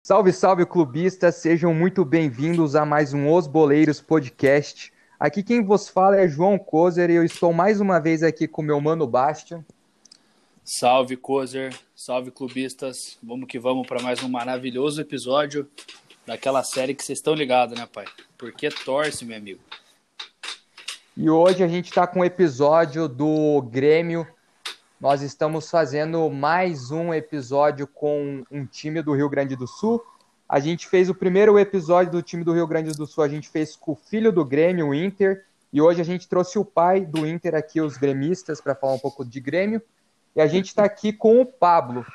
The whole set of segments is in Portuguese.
Salve, salve, clubistas! Sejam muito bem-vindos a mais um Os Boleiros Podcast. Aqui quem vos fala é João Kozer e eu estou mais uma vez aqui com meu mano Bastian. Salve, Kozer! Salve, clubistas! Vamos que vamos para mais um maravilhoso episódio daquela série que vocês estão ligados, né, pai? Porque torce, meu amigo. E hoje a gente está com um episódio do Grêmio nós estamos fazendo mais um episódio com um time do Rio Grande do Sul. A gente fez o primeiro episódio do time do Rio Grande do Sul, a gente fez com o filho do Grêmio, o Inter, e hoje a gente trouxe o pai do Inter aqui, os gremistas, para falar um pouco de Grêmio. E a gente está aqui com o Pablo.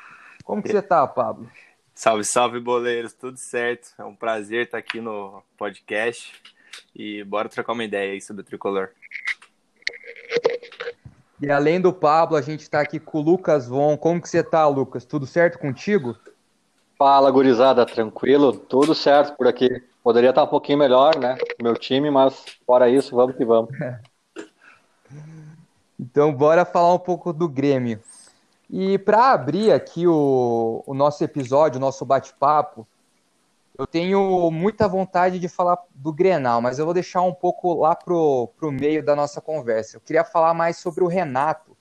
Como que você está, Pablo? Salve, salve, boleiros, tudo certo? É um prazer estar aqui no podcast e bora trocar uma ideia aí sobre o tricolor. E além do Pablo, a gente está aqui com o Lucas Von. Como que você está, Lucas? Tudo certo contigo? Fala, gurizada, tranquilo? Tudo certo por aqui. Poderia estar um pouquinho melhor, né? Meu time, mas fora isso, vamos que vamos. então, bora falar um pouco do Grêmio. E para abrir aqui o, o nosso episódio, o nosso bate-papo, eu tenho muita vontade de falar do Grenal, mas eu vou deixar um pouco lá pro, pro meio da nossa conversa. Eu queria falar mais sobre o Renato,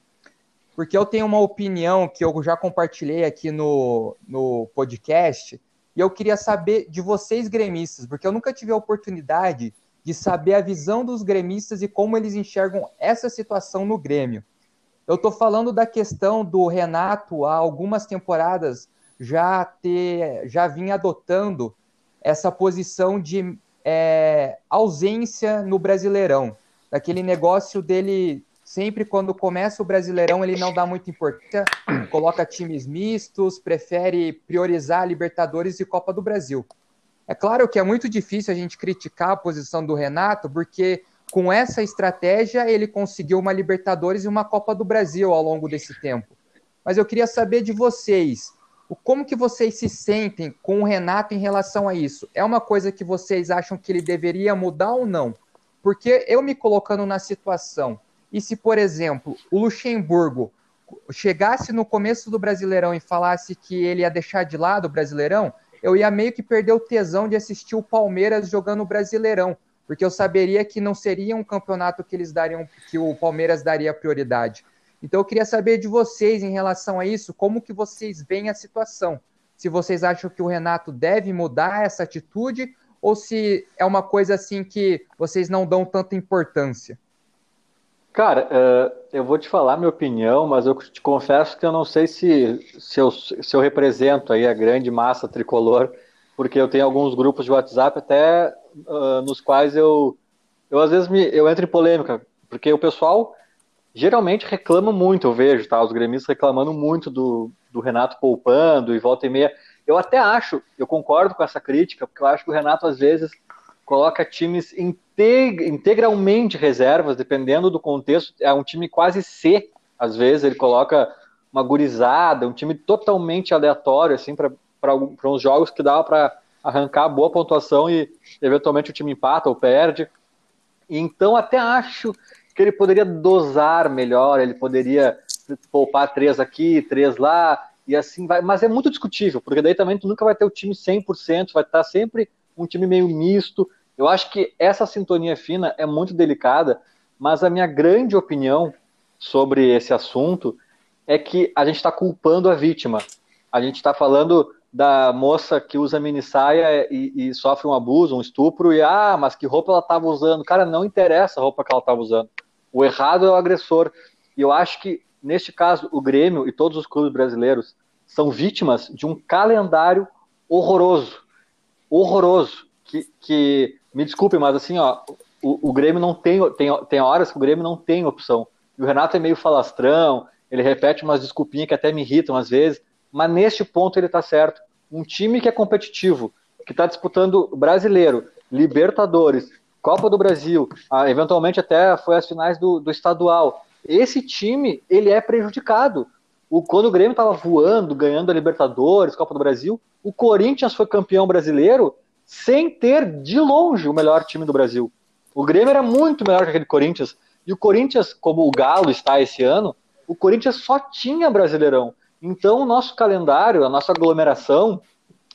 porque eu tenho uma opinião que eu já compartilhei aqui no, no podcast, e eu queria saber de vocês gremistas, porque eu nunca tive a oportunidade de saber a visão dos gremistas e como eles enxergam essa situação no Grêmio. Eu estou falando da questão do Renato há algumas temporadas já ter já vinha adotando essa posição de é, ausência no Brasileirão, daquele negócio dele sempre quando começa o Brasileirão ele não dá muita importância, coloca times mistos, prefere priorizar Libertadores e Copa do Brasil. É claro que é muito difícil a gente criticar a posição do Renato, porque com essa estratégia ele conseguiu uma Libertadores e uma Copa do Brasil ao longo desse tempo. Mas eu queria saber de vocês, como que vocês se sentem com o Renato em relação a isso? É uma coisa que vocês acham que ele deveria mudar ou não? Porque eu me colocando na situação, e se, por exemplo, o Luxemburgo chegasse no começo do Brasileirão e falasse que ele ia deixar de lado o Brasileirão, eu ia meio que perder o tesão de assistir o Palmeiras jogando o Brasileirão, porque eu saberia que não seria um campeonato que eles dariam, que o Palmeiras daria prioridade. Então eu queria saber de vocês em relação a isso, como que vocês veem a situação. Se vocês acham que o Renato deve mudar essa atitude ou se é uma coisa assim que vocês não dão tanta importância. Cara, uh, eu vou te falar minha opinião, mas eu te confesso que eu não sei se, se, eu, se eu represento aí a grande massa tricolor, porque eu tenho alguns grupos de WhatsApp até uh, nos quais eu, eu às vezes me, eu entro em polêmica, porque o pessoal geralmente reclamam muito, eu vejo, tá? Os gremistas reclamando muito do, do Renato poupando e volta e meia. Eu até acho, eu concordo com essa crítica, porque eu acho que o Renato às vezes coloca times integ integralmente reservas, dependendo do contexto. É um time quase C, às vezes, ele coloca uma gurizada, um time totalmente aleatório, assim, para uns jogos que dava para arrancar boa pontuação e eventualmente o time empata ou perde. Então, até acho que ele poderia dosar melhor, ele poderia poupar três aqui, três lá, e assim vai. Mas é muito discutível, porque daí também tu nunca vai ter o time 100%, vai estar sempre um time meio misto. Eu acho que essa sintonia fina é muito delicada, mas a minha grande opinião sobre esse assunto é que a gente está culpando a vítima. A gente está falando da moça que usa mini saia e, e, sofre um abuso, um estupro, e ah, mas que roupa ela estava usando? Cara, não interessa a roupa que ela estava usando. O errado é o agressor. E eu acho que, neste caso, o Grêmio e todos os clubes brasileiros são vítimas de um calendário horroroso. Horroroso. Que, que me desculpe, mas assim, ó, o, o Grêmio não tem, tem. Tem horas que o Grêmio não tem opção. E o Renato é meio falastrão, ele repete umas desculpinhas que até me irritam às vezes, mas neste ponto ele está certo. Um time que é competitivo, que está disputando brasileiro, Libertadores, Copa do Brasil, eventualmente até foi as finais do, do estadual. Esse time, ele é prejudicado. O, quando o Grêmio estava voando, ganhando a Libertadores, Copa do Brasil, o Corinthians foi campeão brasileiro sem ter, de longe, o melhor time do Brasil. O Grêmio era muito melhor que aquele Corinthians. E o Corinthians, como o Galo está esse ano, o Corinthians só tinha Brasileirão. Então, o nosso calendário, a nossa aglomeração,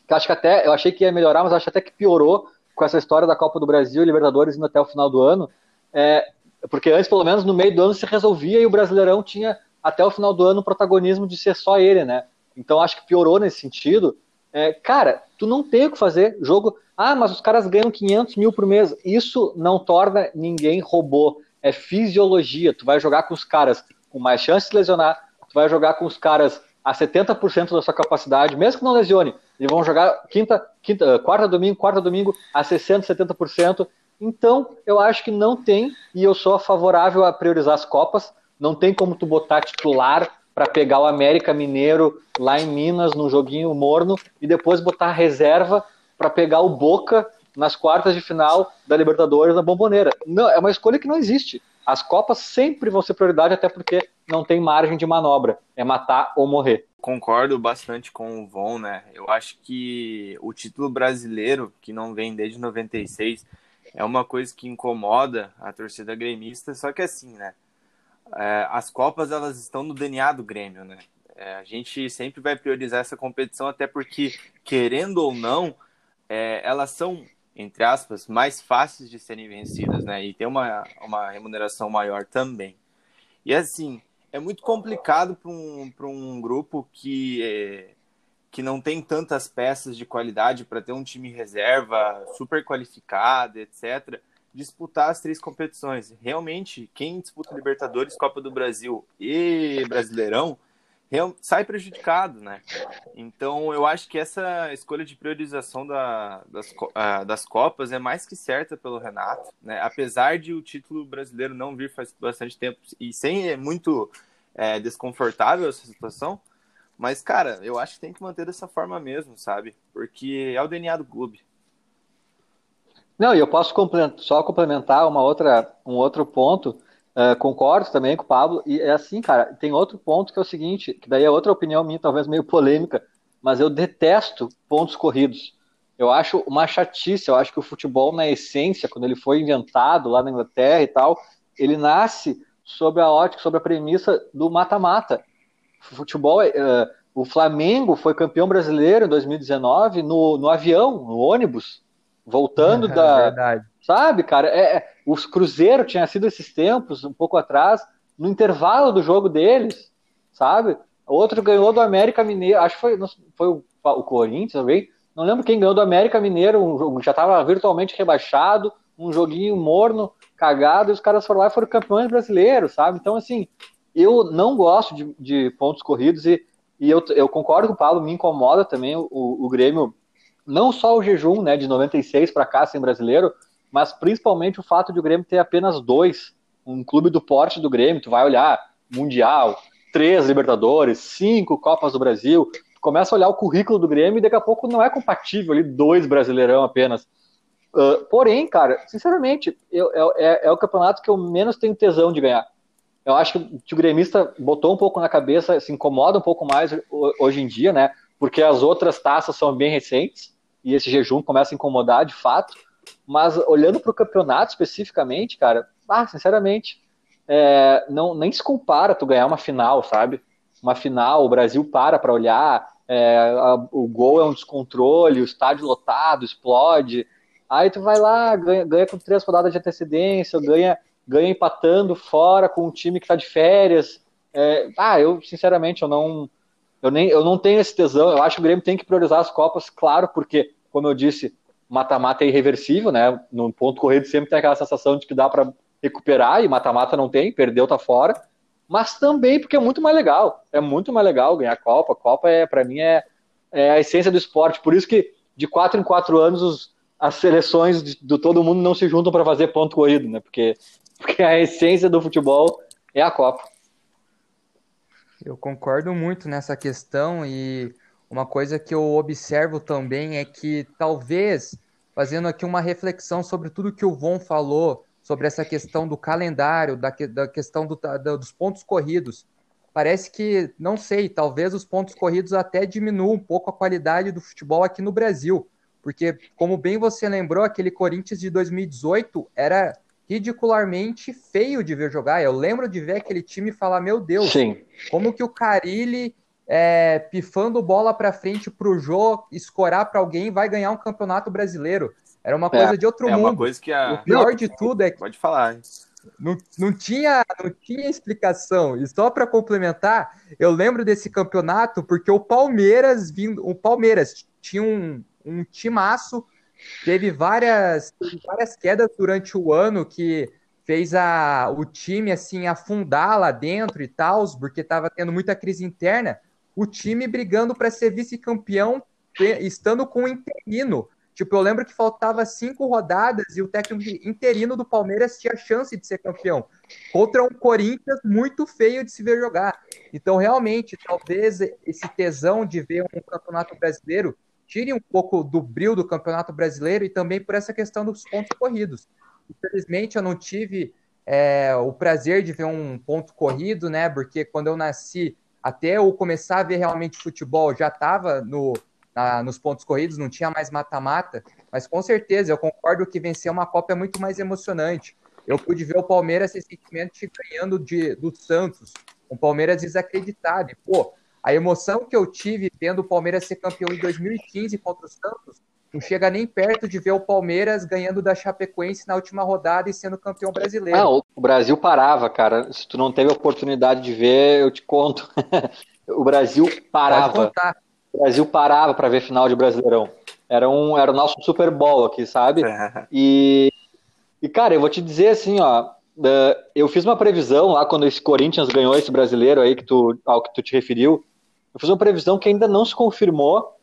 que acho que até eu achei que ia melhorar, mas acho até que piorou com essa história da Copa do Brasil e Libertadores indo até o final do ano. É, porque antes, pelo menos, no meio do ano se resolvia e o Brasileirão tinha até o final do ano o protagonismo de ser só ele, né? Então acho que piorou nesse sentido. É, cara, tu não tem o que fazer. Jogo. Ah, mas os caras ganham 500 mil por mês. Isso não torna ninguém robô. É fisiologia. Tu vai jogar com os caras com mais chance de lesionar. Tu vai jogar com os caras a 70% da sua capacidade, mesmo que não lesione. Eles vão jogar quinta, quinta, quarta domingo, quarta domingo a 60%, 70%. Então, eu acho que não tem, e eu sou favorável a priorizar as Copas. Não tem como tu botar titular para pegar o América Mineiro lá em Minas, num joguinho morno, e depois botar reserva para pegar o Boca nas quartas de final da Libertadores na Bomboneira. Não, é uma escolha que não existe. As Copas sempre vão ser prioridade, até porque não tem margem de manobra. É matar ou morrer. Concordo bastante com o Von, né? Eu acho que o título brasileiro, que não vem desde 96, é uma coisa que incomoda a torcida gremista, só que assim, né? é, as Copas elas estão no DNA do Grêmio, né? É, a gente sempre vai priorizar essa competição, até porque, querendo ou não, é, elas são, entre aspas, mais fáceis de serem vencidas, né? E tem uma, uma remuneração maior também. E assim, é muito complicado para um, um grupo que, é, que não tem tantas peças de qualidade para ter um time reserva super qualificado, etc disputar as três competições. Realmente, quem disputa Libertadores, Copa do Brasil e Brasileirão sai prejudicado, né? Então, eu acho que essa escolha de priorização da, das, das Copas é mais que certa pelo Renato, né? Apesar de o título brasileiro não vir faz bastante tempo e sem é muito é, desconfortável essa situação, mas, cara, eu acho que tem que manter dessa forma mesmo, sabe? Porque é o DNA do clube. Não, e eu posso só complementar uma outra, um outro ponto. Uh, concordo também com o Pablo. E é assim, cara, tem outro ponto que é o seguinte, que daí é outra opinião minha, talvez meio polêmica, mas eu detesto pontos corridos. Eu acho uma chatice, eu acho que o futebol, na essência, quando ele foi inventado lá na Inglaterra e tal, ele nasce sob a ótica, sob a premissa do mata-mata. Futebol, uh, o Flamengo foi campeão brasileiro em 2019 no, no avião, no ônibus, Voltando é, da. Verdade. Sabe, cara? É, é, os Cruzeiro tinha sido esses tempos, um pouco atrás, no intervalo do jogo deles, sabe? Outro ganhou do América Mineiro, acho que foi, foi o, o Corinthians também. Não lembro quem ganhou do América Mineiro, um jogo, já estava virtualmente rebaixado, um joguinho morno, cagado, e os caras foram lá e foram campeões brasileiros, sabe? Então, assim, eu não gosto de, de pontos corridos e, e eu, eu concordo com o Paulo, me incomoda também o, o Grêmio não só o jejum né, de 96 para cá sem brasileiro, mas principalmente o fato de o Grêmio ter apenas dois, um clube do porte do Grêmio, tu vai olhar Mundial, três Libertadores, cinco Copas do Brasil, tu começa a olhar o currículo do Grêmio e daqui a pouco não é compatível ali dois Brasileirão apenas. Uh, porém, cara, sinceramente, eu, é, é, o campeonato que eu menos tenho tesão de ganhar. Eu acho que o gremista botou um pouco na cabeça, se incomoda um pouco mais hoje em dia, né? Porque as outras taças são bem recentes e esse jejum começa a incomodar de fato. Mas olhando para o campeonato especificamente, cara, ah, sinceramente, é, não nem se compara tu ganhar uma final, sabe? Uma final, o Brasil para para olhar, é, a, o gol é um descontrole, o estádio lotado, explode. Aí tu vai lá, ganha, ganha com três rodadas de antecedência, ganha, ganha empatando fora com um time que está de férias. É, ah, eu sinceramente eu não eu, nem, eu não tenho esse tesão. Eu acho que o Grêmio tem que priorizar as Copas, claro, porque, como eu disse, mata-mata é irreversível, né? No ponto corrido sempre tem aquela sensação de que dá para recuperar e mata-mata não tem, perdeu, tá fora. Mas também porque é muito mais legal. É muito mais legal ganhar a Copa. A Copa, é, para mim, é, é a essência do esporte. Por isso que, de quatro em quatro anos, os, as seleções de, de todo mundo não se juntam para fazer ponto corrido, né? Porque, porque a essência do futebol é a Copa. Eu concordo muito nessa questão e uma coisa que eu observo também é que talvez, fazendo aqui uma reflexão sobre tudo que o Von falou, sobre essa questão do calendário, da, da questão do, da, dos pontos corridos, parece que, não sei, talvez os pontos corridos até diminuam um pouco a qualidade do futebol aqui no Brasil, porque, como bem você lembrou, aquele Corinthians de 2018 era ridicularmente feio de ver jogar. Eu lembro de ver aquele time e falar, meu Deus, Sim. como que o Carilli é, pifando bola para frente pro Jô, escorar para alguém vai ganhar um campeonato brasileiro. Era uma coisa É, de outro É mundo. uma coisa que a. O pior de tudo é que Pode falar. hein? não, não, tinha, não tinha explicação. E só para complementar, eu lembro desse campeonato porque o Palmeiras vindo, o Palmeiras tinha um, um timaço, teve várias, teve várias quedas durante o ano que fez a, o time assim afundar lá dentro e tal, porque estava tendo muita crise interna. O time brigando para ser vice-campeão, estando com o interino. Tipo, eu lembro que faltava cinco rodadas e o técnico interino do Palmeiras tinha chance de ser campeão. Contra um Corinthians muito feio de se ver jogar. Então, realmente, talvez esse tesão de ver um campeonato brasileiro tire um pouco do brilho do campeonato brasileiro e também por essa questão dos pontos corridos. Infelizmente, eu não tive é, o prazer de ver um ponto corrido, né? Porque quando eu nasci, até eu começar a ver realmente futebol, já estava no, nos pontos corridos, não tinha mais mata-mata. Mas com certeza, eu concordo que vencer uma Copa é muito mais emocionante. Eu pude ver o Palmeiras recentemente ganhando de, do Santos, um Palmeiras desacreditado. E, pô, a emoção que eu tive vendo o Palmeiras ser campeão em 2015 contra o Santos não chega nem perto de ver o Palmeiras ganhando da Chapecoense na última rodada e sendo campeão brasileiro. Ah, o Brasil parava, cara. Se tu não teve a oportunidade de ver, eu te conto. o Brasil parava. contar. O Brasil parava para ver final de Brasileirão. Era, um, era o nosso Super Bowl aqui, sabe? E, e, cara, eu vou te dizer assim, ó. Eu fiz uma previsão lá quando esse Corinthians ganhou esse brasileiro aí que tu, ao que tu te referiu. Eu fiz uma previsão que ainda não se confirmou.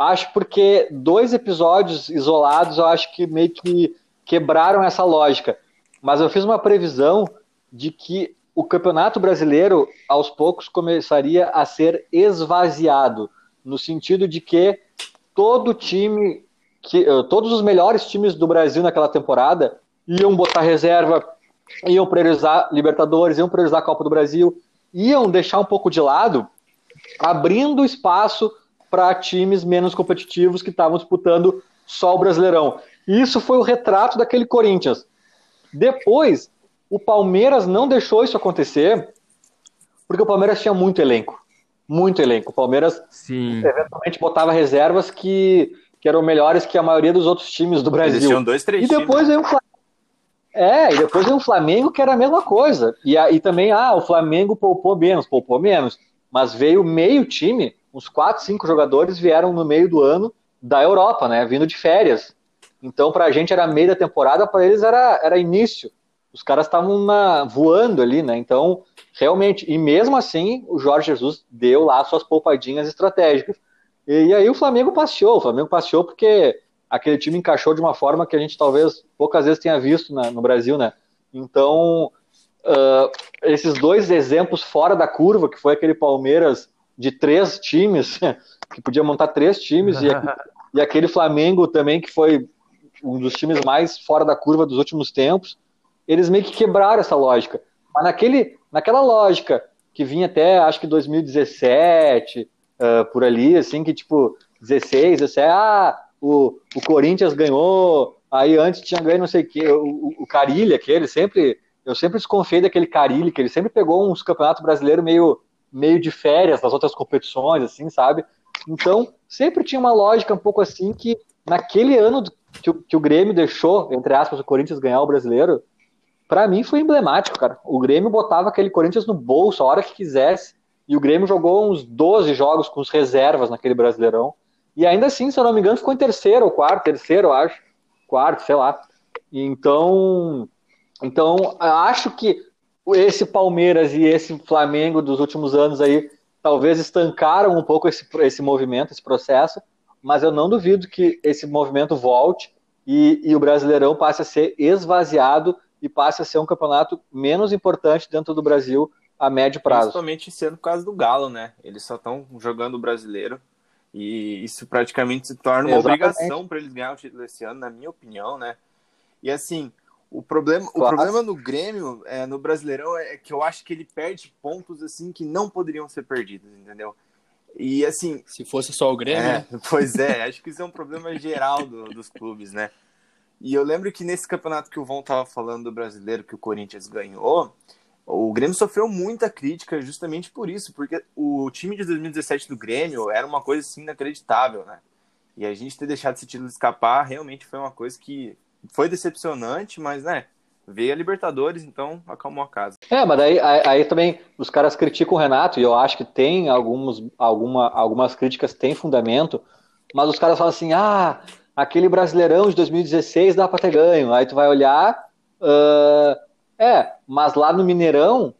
Acho porque dois episódios isolados eu acho que meio que quebraram essa lógica. Mas eu fiz uma previsão de que o Campeonato Brasileiro, aos poucos, começaria a ser esvaziado, no sentido de que todo time, que, eh, todos os melhores times do Brasil naquela temporada iam botar reserva, iam priorizar Libertadores, iam priorizar a Copa do Brasil, iam deixar um pouco de lado, abrindo espaço para times menos competitivos que estavam disputando só o Brasileirão. E isso foi o retrato daquele Corinthians. Depois, o Palmeiras não deixou isso acontecer, porque o Palmeiras tinha muito elenco. Muito elenco. O Palmeiras Sim. eventualmente botava reservas que, que eram melhores que a maioria dos outros times do Eles Brasil. tinham dois, três E depois times. veio o Flamengo. É, e depois veio o Flamengo, que era a mesma coisa. E aí também, ah, o Flamengo poupou menos, poupou menos. Mas veio meio time, uns quatro, cinco jogadores vieram no meio do ano da Europa, né? Vindo de férias. Então, pra gente era meio da temporada, para eles era, era início. Os caras estavam voando ali, né? Então, realmente, e mesmo assim, o Jorge Jesus deu lá suas poupadinhas estratégicas. E, e aí o Flamengo passeou, o Flamengo passeou porque aquele time encaixou de uma forma que a gente talvez poucas vezes tenha visto na- no Brasil, né? Então, ah, esses dois exemplos fora da curva, que foi aquele Palmeiras de três times, que podia montar três times, e, e aquele Flamengo também, que foi um dos times mais fora da curva dos últimos tempos, eles meio que quebraram essa lógica. Mas naquele, naquela lógica que vinha até, acho que 2017, ah, por ali, assim, que tipo, 16, 17, ah, o, o Corinthians ganhou, aí antes tinha ganho não sei o que, o, o, o Carilli, aquele, sempre, eu sempre desconfiei daquele Carilli, que ele sempre pegou uns campeonatos brasileiros meio, meio de férias nas outras competições, assim, sabe? Então, sempre tinha uma lógica um pouco assim que naquele ano que o, que o Grêmio deixou, entre aspas, o Corinthians ganhar o brasileiro, Pra mim foi emblemático, cara. O Grêmio botava aquele Corinthians no bolso a hora que quisesse. E o Grêmio jogou uns 12 jogos com os reservas naquele Brasileirão. E ainda assim, se eu não me engano, ficou em terceiro ou quarto, terceiro, eu acho. Quarto, sei lá. Então, então acho que esse Palmeiras e esse Flamengo dos últimos anos aí talvez estancaram um pouco esse, esse movimento, esse processo, mas eu não duvido que esse movimento volte e, e o Brasileirão passe a ser esvaziado e passe a ser um campeonato menos importante dentro do Brasil a médio prazo. Principalmente sendo por causa do Galo, né? Eles só estão jogando o brasileiro e isso praticamente se torna uma Exatamente. obrigação para eles ganhar o título esse ano, na minha opinião, né? E assim, o problema, o problema no Grêmio, é, no Brasileirão, é que eu acho que ele perde pontos assim que não poderiam ser perdidos, entendeu? E assim, Se fosse só o Grêmio, é, né? pois é, acho que isso é um problema geral do- dos clubes, né? E eu lembro que nesse campeonato que o Von tava falando do brasileiro que o Corinthians ganhou, o Grêmio sofreu muita crítica justamente por isso, porque o time de 2017 do Grêmio era uma coisa assim inacreditável, né? E a gente ter deixado esse título escapar realmente foi uma coisa que foi decepcionante, mas né, veio a Libertadores, então acalmou a casa. É, mas daí aí, aí, também os caras criticam o Renato, e eu acho que tem alguns, alguma, algumas críticas têm fundamento, mas os caras falam assim, ah, aquele Brasileirão de 2016 dá para ter ganho. Aí tu vai olhar, uh, é, mas lá no Mineirão,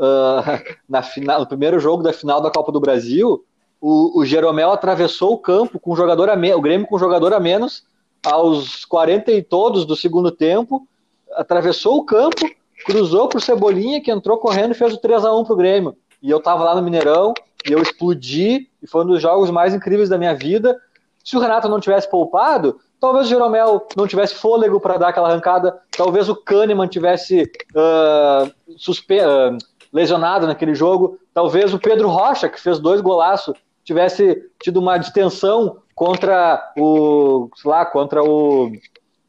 uh, na final, no primeiro jogo da final da Copa do Brasil, o, o Jeromel atravessou o campo com um jogador a menos, o Grêmio com um jogador a menos, aos 40 e todos do segundo tempo, atravessou o campo, cruzou pro Cebolinha, que entrou correndo e fez o 3 a 1 pro Grêmio. E eu tava lá no Mineirão, e eu explodi, e foi um dos jogos mais incríveis da minha vida. Se o Renato não tivesse poupado, talvez o Jeromel não tivesse fôlego para dar aquela arrancada, talvez o Kahneman tivesse uh, suspe uh, lesionado naquele jogo, talvez o Pedro Rocha, que fez dois golaços, tivesse tido uma distensão contra o, sei lá, contra o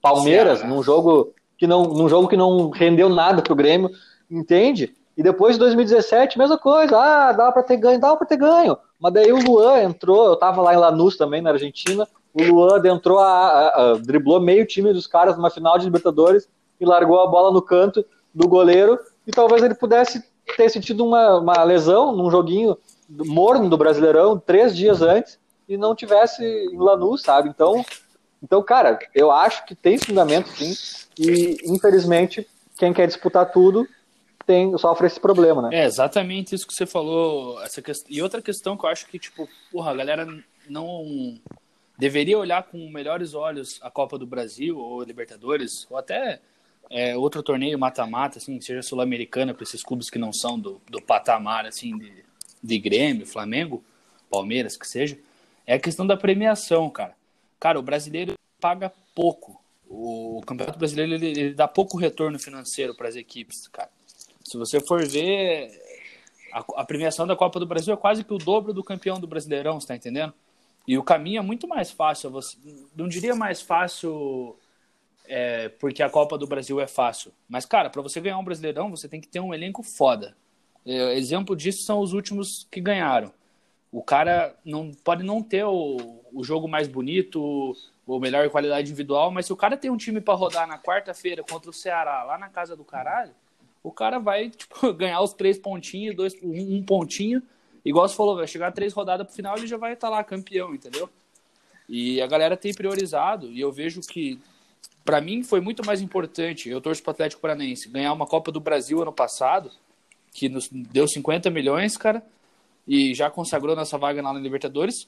Palmeiras, num jogo que não, num jogo que não rendeu nada pro Grêmio, entende? E depois de 2017, mesma coisa, ah, dava para ter ganho, dava para ter ganho. Mas daí o Luan entrou, eu tava lá em Lanús também, na Argentina, o Luan entrou, a, a, a, driblou meio time dos caras numa final de Libertadores e largou a bola no canto do goleiro, e talvez ele pudesse ter sentido uma, uma lesão num joguinho morno do Brasileirão, três dias antes, e não tivesse em Lanús, sabe? Então, então, cara, eu acho que tem fundamento sim, e infelizmente quem quer disputar tudo tem sofre esse problema, né? É exatamente isso que você falou, essa. E outra questão que eu acho que tipo, porra, a galera não deveria olhar com melhores olhos a Copa do Brasil ou Libertadores ou até é, outro torneio mata-mata, assim, seja sul-americana para esses clubes que não são do, do patamar assim de, de Grêmio, Flamengo, Palmeiras, que seja, é a questão da premiação, cara. Cara, o brasileiro paga pouco. O Campeonato Brasileiro ele, ele dá pouco retorno financeiro para as equipes, cara. Se você for ver, a, a, premiação da Copa do Brasil é quase que o dobro do campeão do Brasileirão, você tá entendendo? E o caminho é muito mais fácil. Você, não diria mais fácil é, porque a Copa do Brasil é fácil. Mas, cara, para você ganhar um Brasileirão, você tem que ter um elenco foda. É, exemplo disso são os últimos que ganharam. O cara não pode não ter o, o jogo mais bonito, ou melhor qualidade individual, mas se o cara tem um time para rodar na quarta-feira contra o Ceará, lá na casa do caralho, o cara vai tipo, ganhar os três pontinhos, dois, um, pontinho, igual você falou, vai chegar três rodadas pro final, ele já vai estar tá lá campeão, entendeu? E a galera tem priorizado, e eu vejo que, para mim, foi muito mais importante, eu torço pro Atlético Paranaense, ganhar uma Copa do Brasil ano passado, que nos deu 50 milhões, cara, e já consagrou nossa vaga na Libertadores,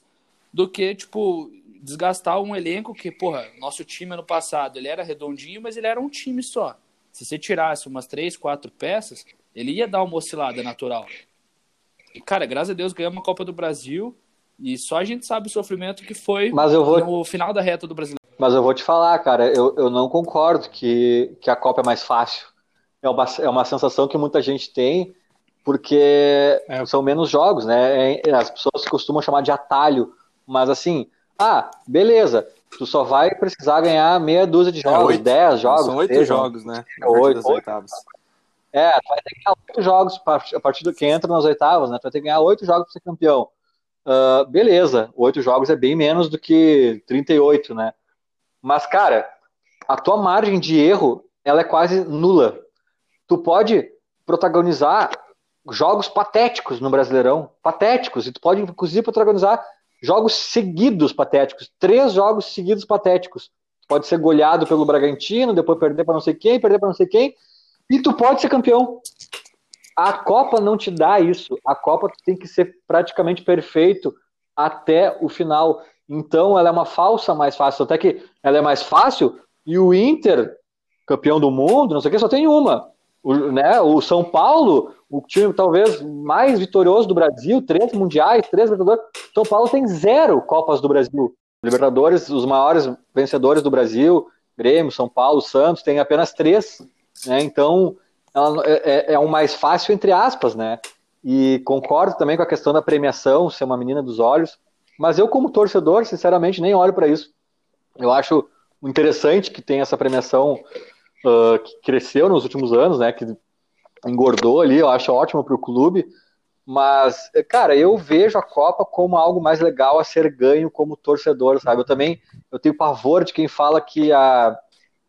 do que, tipo, desgastar um elenco que, porra, nosso time ano passado, ele era redondinho, mas ele era um time só. Se você tirasse umas três, quatro peças, ele ia dar uma oscilada natural. E, cara, graças a Deus ganhamos uma Copa do Brasil e só a gente sabe o sofrimento que foi vou... no final da reta do Brasil. Mas eu vou te falar, cara, eu, eu não concordo que, que a Copa é mais fácil. É uma, é uma sensação que muita gente tem, porque é. são menos jogos, né? É, as pessoas costumam chamar de atalho, mas assim, ah, beleza. Tu só vai precisar ganhar meia dúzia de é jogos, é, dez jogos. São oito jogos, né? Oito, oitavas. É, tu vai ter que ganhar oito jogos a partir do que entra nas oitavas, né? Tu vai ter que ganhar oito jogos para ser campeão. Uh, beleza, oito jogos é bem menos do que 38, né? Mas, cara, a tua margem de erro ela é quase nula. Tu pode protagonizar jogos patéticos no Brasileirão, patéticos, e tu pode inclusive protagonizar jogos seguidos patéticos, três jogos seguidos patéticos. Pode ser goleado pelo Bragantino, depois perder para não sei quem, perder para não sei quem, e tu pode ser campeão. A Copa não te dá isso. A Copa tem que ser praticamente perfeito até o final. Então ela é uma falsa mais fácil. Até que ela é mais fácil e o Inter, campeão do mundo, não sei o que, só tem uma. O, né, o São Paulo, o time talvez mais vitorioso do Brasil, três mundiais, três Libertadores. São Paulo tem zero Copas do Brasil. Libertadores, os maiores vencedores do Brasil, Grêmio, São Paulo, Santos, tem apenas três. Né? Então, ela, é, é, é um mais fácil, entre aspas, né? E concordo também com a questão da premiação, ser uma menina dos olhos. Mas eu, como torcedor, sinceramente, nem olho para isso. Eu acho interessante que tem essa premiação uh, que cresceu nos últimos anos, né? Que engordou ali, eu acho ótimo para o clube. Mas, cara, eu vejo a Copa como algo mais legal a ser ganho como torcedor, sabe? Eu também eu tenho pavor de quem fala que a,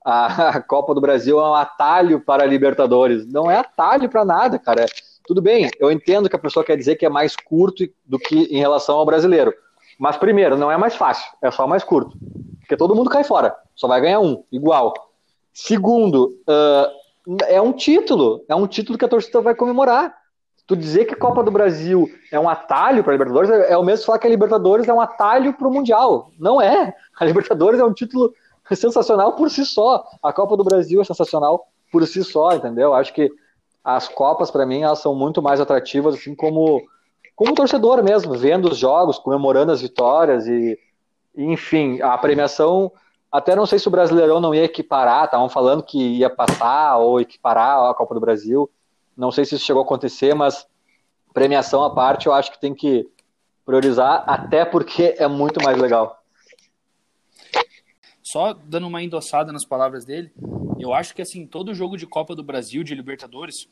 a, Copa do Brasil é um atalho para a Libertadores. Não é atalho para nada, cara. Tudo bem, eu entendo que a pessoa quer dizer que é mais curto do que em relação ao brasileiro. Mas, primeiro, não é mais fácil, é só mais curto. Porque todo mundo cai fora, só vai ganhar um, igual. Segundo, uh, é um título, é um título que a torcida vai comemorar. Tu dizer que a Copa do Brasil é um atalho para a Libertadores é o mesmo falar que a Libertadores é um atalho para o Mundial. Não é. A Libertadores é um título sensacional por si só. A Copa do Brasil é sensacional por si só, entendeu? Acho que as Copas, para mim, elas são muito mais atrativas, assim como, como torcedor mesmo, vendo os jogos, comemorando as vitórias e, enfim, a premiação. Até não sei se o Brasileirão não ia equiparar, estavam falando que ia passar ou equiparar a Copa do Brasil. Não sei se isso chegou a acontecer, mas premiação à parte, eu acho que tem que priorizar, até porque é muito mais legal. Só dando uma endossada nas palavras dele, eu acho que assim, todo jogo de Copa do Brasil, de Libertadores,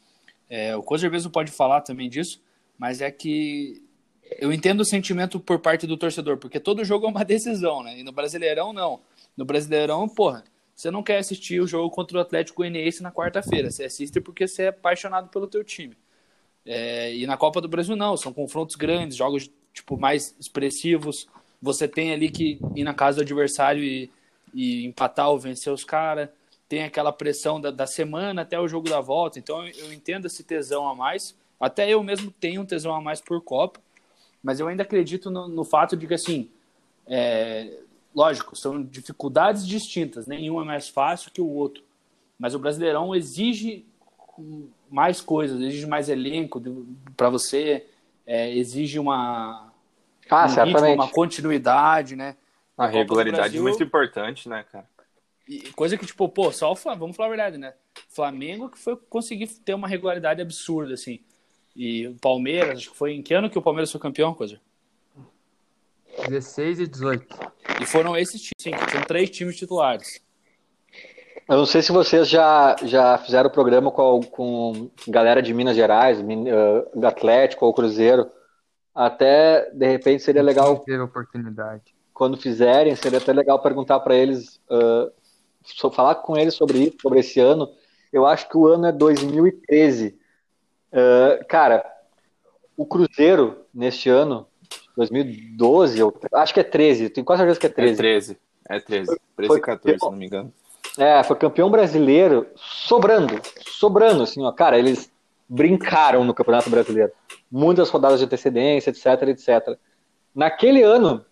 é, o Cozer mesmo pode falar também disso, mas é que eu entendo o sentimento por parte do torcedor, porque todo jogo é uma decisão, né? E no Brasileirão, não. No Brasileirão, porra, você não quer assistir o jogo contra o Atlético Goianiense na quarta-feira. Você assiste porque você é apaixonado pelo teu time. É, e na Copa do Brasil não, são confrontos grandes, jogos tipo mais expressivos. Você tem ali que ir na casa do adversário e, e empatar ou vencer os caras. Tem aquela pressão da, da, semana até o jogo da volta. Então eu, entendo esse tesão a mais. Até eu mesmo tenho um tesão a mais por Copa, mas eu ainda acredito no, no fato de que assim é, lógico, são dificuldades distintas, nenhum é mais fácil que o outro. Mas o Brasileirão exige mais coisas, exige mais elenco para você, é, exige uma, ah, um ritmo, uma continuidade, né? A, regularidade Brasil, é muito importante, né, cara? coisa que, tipo, pô, só o Flamengo, vamos falar a verdade, né? Flamengo que foi conseguir ter uma regularidade absurda, assim. E o Palmeiras, acho que foi em que ano que o Palmeiras foi campeão, coisa? 16 e 18. E foram esses times, sim, são três times titulares. Eu não sei se vocês já, já fizeram programa com, com galera de Minas Gerais, uh, Atlético ou Cruzeiro. Até, de repente, seria legal. Teve oportunidade. Quando fizerem, seria até legal perguntar para eles, uh, falar com eles sobre isso, sobre esse ano. Eu acho que o ano é 2013. Uh, cara, o Cruzeiro, neste ano, 2012, eu, acho que é 13, tenho quase certeza que é 13. É 13, é 13, 13 e 14, se não me engano. É, foi campeão brasileiro sobrando, sobrando, assim, ó, cara, eles brincaram no Campeonato Brasileiro. Muitas rodadas de antecedência, etc, etc. Naquele ano,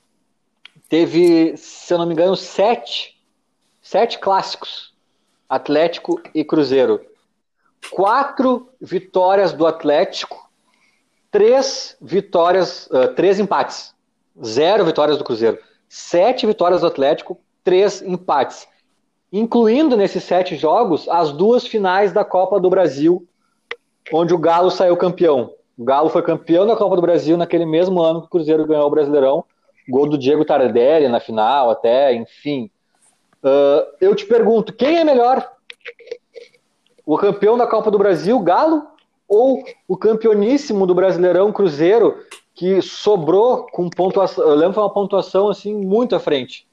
teve, se eu não me engano, sete, sete clássicos, Atlético e Cruzeiro. Quatro vitórias do Atlético três vitórias, uh, três empates. Zero vitórias do Cruzeiro. Sete vitórias do Atlético, três empates. Incluindo nesses sete jogos as duas finais da Copa do Brasil, onde o Galo saiu campeão. O Galo foi campeão da Copa do Brasil naquele mesmo ano que o Cruzeiro ganhou o Brasileirão. Gol do Diego Tardelli na final, até, enfim. Uh, eu te pergunto, quem é melhor? O campeão da Copa do Brasil, Galo, ou o campeoníssimo do Brasileirão Cruzeiro, que sobrou com pontuação, eu lembro foi uma pontuação assim muito à frente.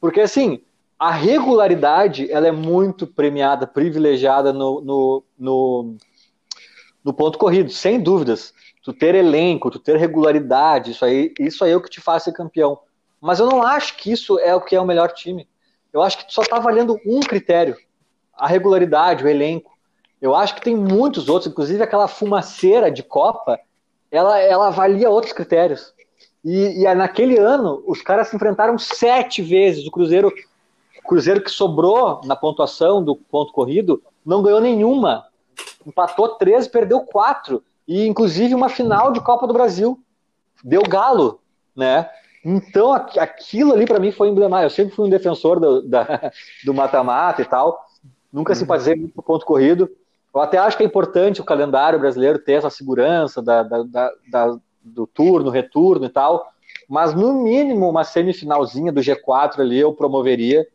Porque assim, a regularidade ela é muito premiada, privilegiada no, no, no, no ponto corrido, sem dúvidas. Tu ter elenco, tu ter regularidade, isso aí, isso aí é o que te faz ser campeão. Mas eu não acho que isso é o que é o melhor time. Eu acho que só está valendo um critério: a regularidade, o elenco. Eu acho que tem muitos outros, inclusive aquela fumaceira de Copa, ela, ela avalia outros critérios. E, e naquele ano, os caras se enfrentaram sete vezes. O Cruzeiro, o Cruzeiro que sobrou na pontuação do ponto corrido, não ganhou nenhuma. Empatou 13, perdeu quatro. E inclusive uma final de Copa do Brasil. Deu galo, né? Então aquilo ali para mim foi emblemático. Eu sempre fui um defensor do mata-mata e tal. Nunca uhum. simpatizei muito com ponto corrido. Eu até acho que é importante o calendário brasileiro ter essa segurança da, da, da, da do turno, retorno e tal, mas no mínimo uma semifinalzinha do G4 ali eu promoveria.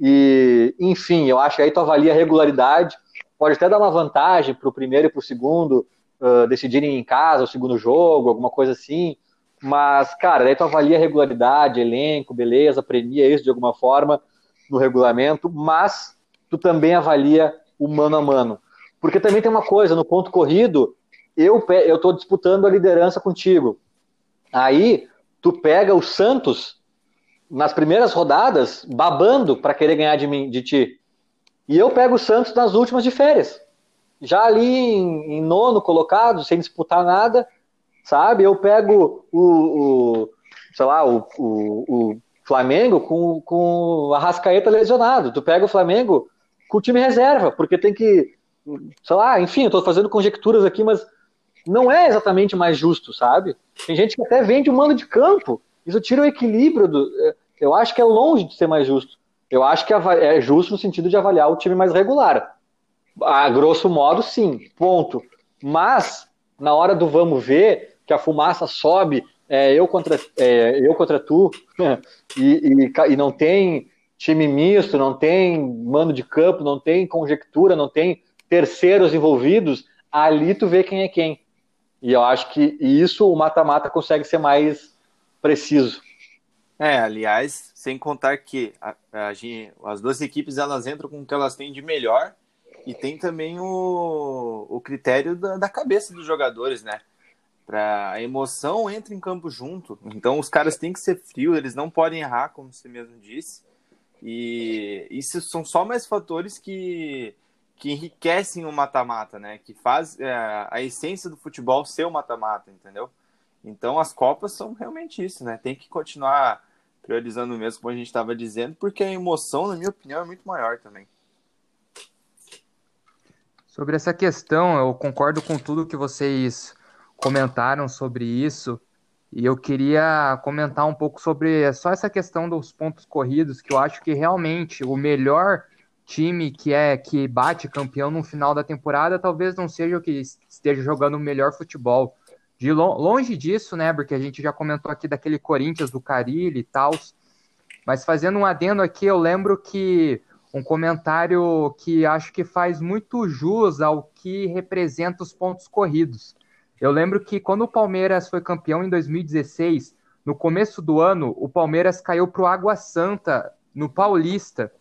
E, enfim, eu acho que aí tu avalia a regularidade, pode até dar uma vantagem para o primeiro e para o segundo uh, decidirem em casa o segundo jogo, alguma coisa assim. Mas, cara, daí tu avalia a regularidade, elenco, beleza, premia isso de alguma forma no regulamento, mas tu também avalia o mano a mano. Porque também tem uma coisa, no ponto corrido, eu estou disputando a liderança contigo. Aí tu pega o Santos nas primeiras rodadas babando para querer ganhar de mim, de ti. E eu pego o Santos nas últimas de férias. Já ali em, em nono colocado, sem disputar nada, sabe? Eu pego o, o sei lá, o, o, o, Flamengo com, com a Rascaeta lesionado. Tu pega o Flamengo com o time reserva, porque tem que, sei lá, enfim, eu tô fazendo conjecturas aqui, mas não é exatamente mais justo, sabe? Tem gente que até vende o mando de campo. Isso tira o equilíbrio do. É, eu acho que é longe de ser mais justo. Eu acho que é justo no sentido de avaliar o time mais regular. A grosso modo, sim, ponto. Mas, na hora do vamos ver, que a fumaça sobe, é, eu, contra, é, eu contra tu, e, e, e não tem time misto, não tem mano de campo, não tem conjectura, não tem terceiros envolvidos, ali tu vê quem é quem. E eu acho que isso o mata-mata consegue ser mais preciso. É, aliás, sem contar que a, a, as duas equipes elas entram com o que elas têm de melhor e tem também o, o critério da, da cabeça dos jogadores, né? Pra, a emoção entra em campo junto. Então os caras têm que ser frios, eles não podem errar, como você mesmo disse. E isso são só mais fatores que que enriquecem o mata-mata, né? Que faz é, a essência do futebol ser o mata-mata, entendeu? Então as Copas são realmente isso, né? Tem que continuar priorizando mesmo, como a gente estava dizendo, porque a emoção, na minha opinião, é muito maior também. Sobre essa questão, eu concordo com tudo que vocês comentaram sobre isso. E eu queria comentar um pouco sobre só essa questão dos pontos corridos, que eu acho que realmente o melhor time que é que bate campeão no final da temporada talvez não seja o que esteja jogando o melhor futebol. De longe disso, né? Porque a gente já comentou aqui daquele Corinthians do Carilli e tal. Mas fazendo um adendo aqui, eu lembro que um comentário que acho que faz muito jus ao que representa os pontos corridos. Eu lembro que quando o Palmeiras foi campeão em 2016, no começo do ano, o Palmeiras caiu para o Água Santa no Paulista.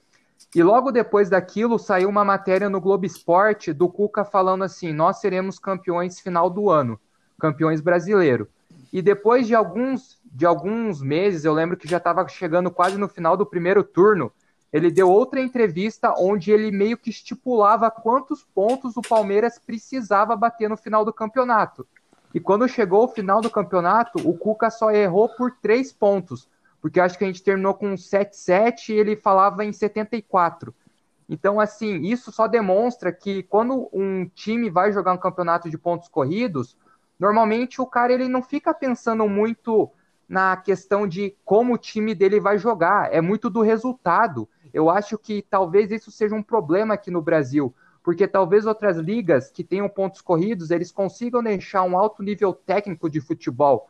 E logo depois daquilo saiu uma matéria no Globo Esporte do Cuca falando assim: nós seremos campeões final do ano, campeões brasileiro. E depois de alguns, de alguns meses, eu lembro que já estava chegando quase no final do primeiro turno, ele deu outra entrevista onde ele meio que estipulava quantos pontos o Palmeiras precisava bater no final do campeonato. E quando chegou o final do campeonato, o Cuca só errou por três pontos porque acho que a gente terminou com 7-7 e ele falava em 74. Então, assim, isso só demonstra que quando um time vai jogar um campeonato de pontos corridos, normalmente o cara ele não fica pensando muito na questão de como o time dele vai jogar, é muito do resultado. Eu acho que talvez isso seja um problema aqui no Brasil, porque talvez outras ligas que tenham pontos corridos, eles consigam deixar um alto nível técnico de futebol,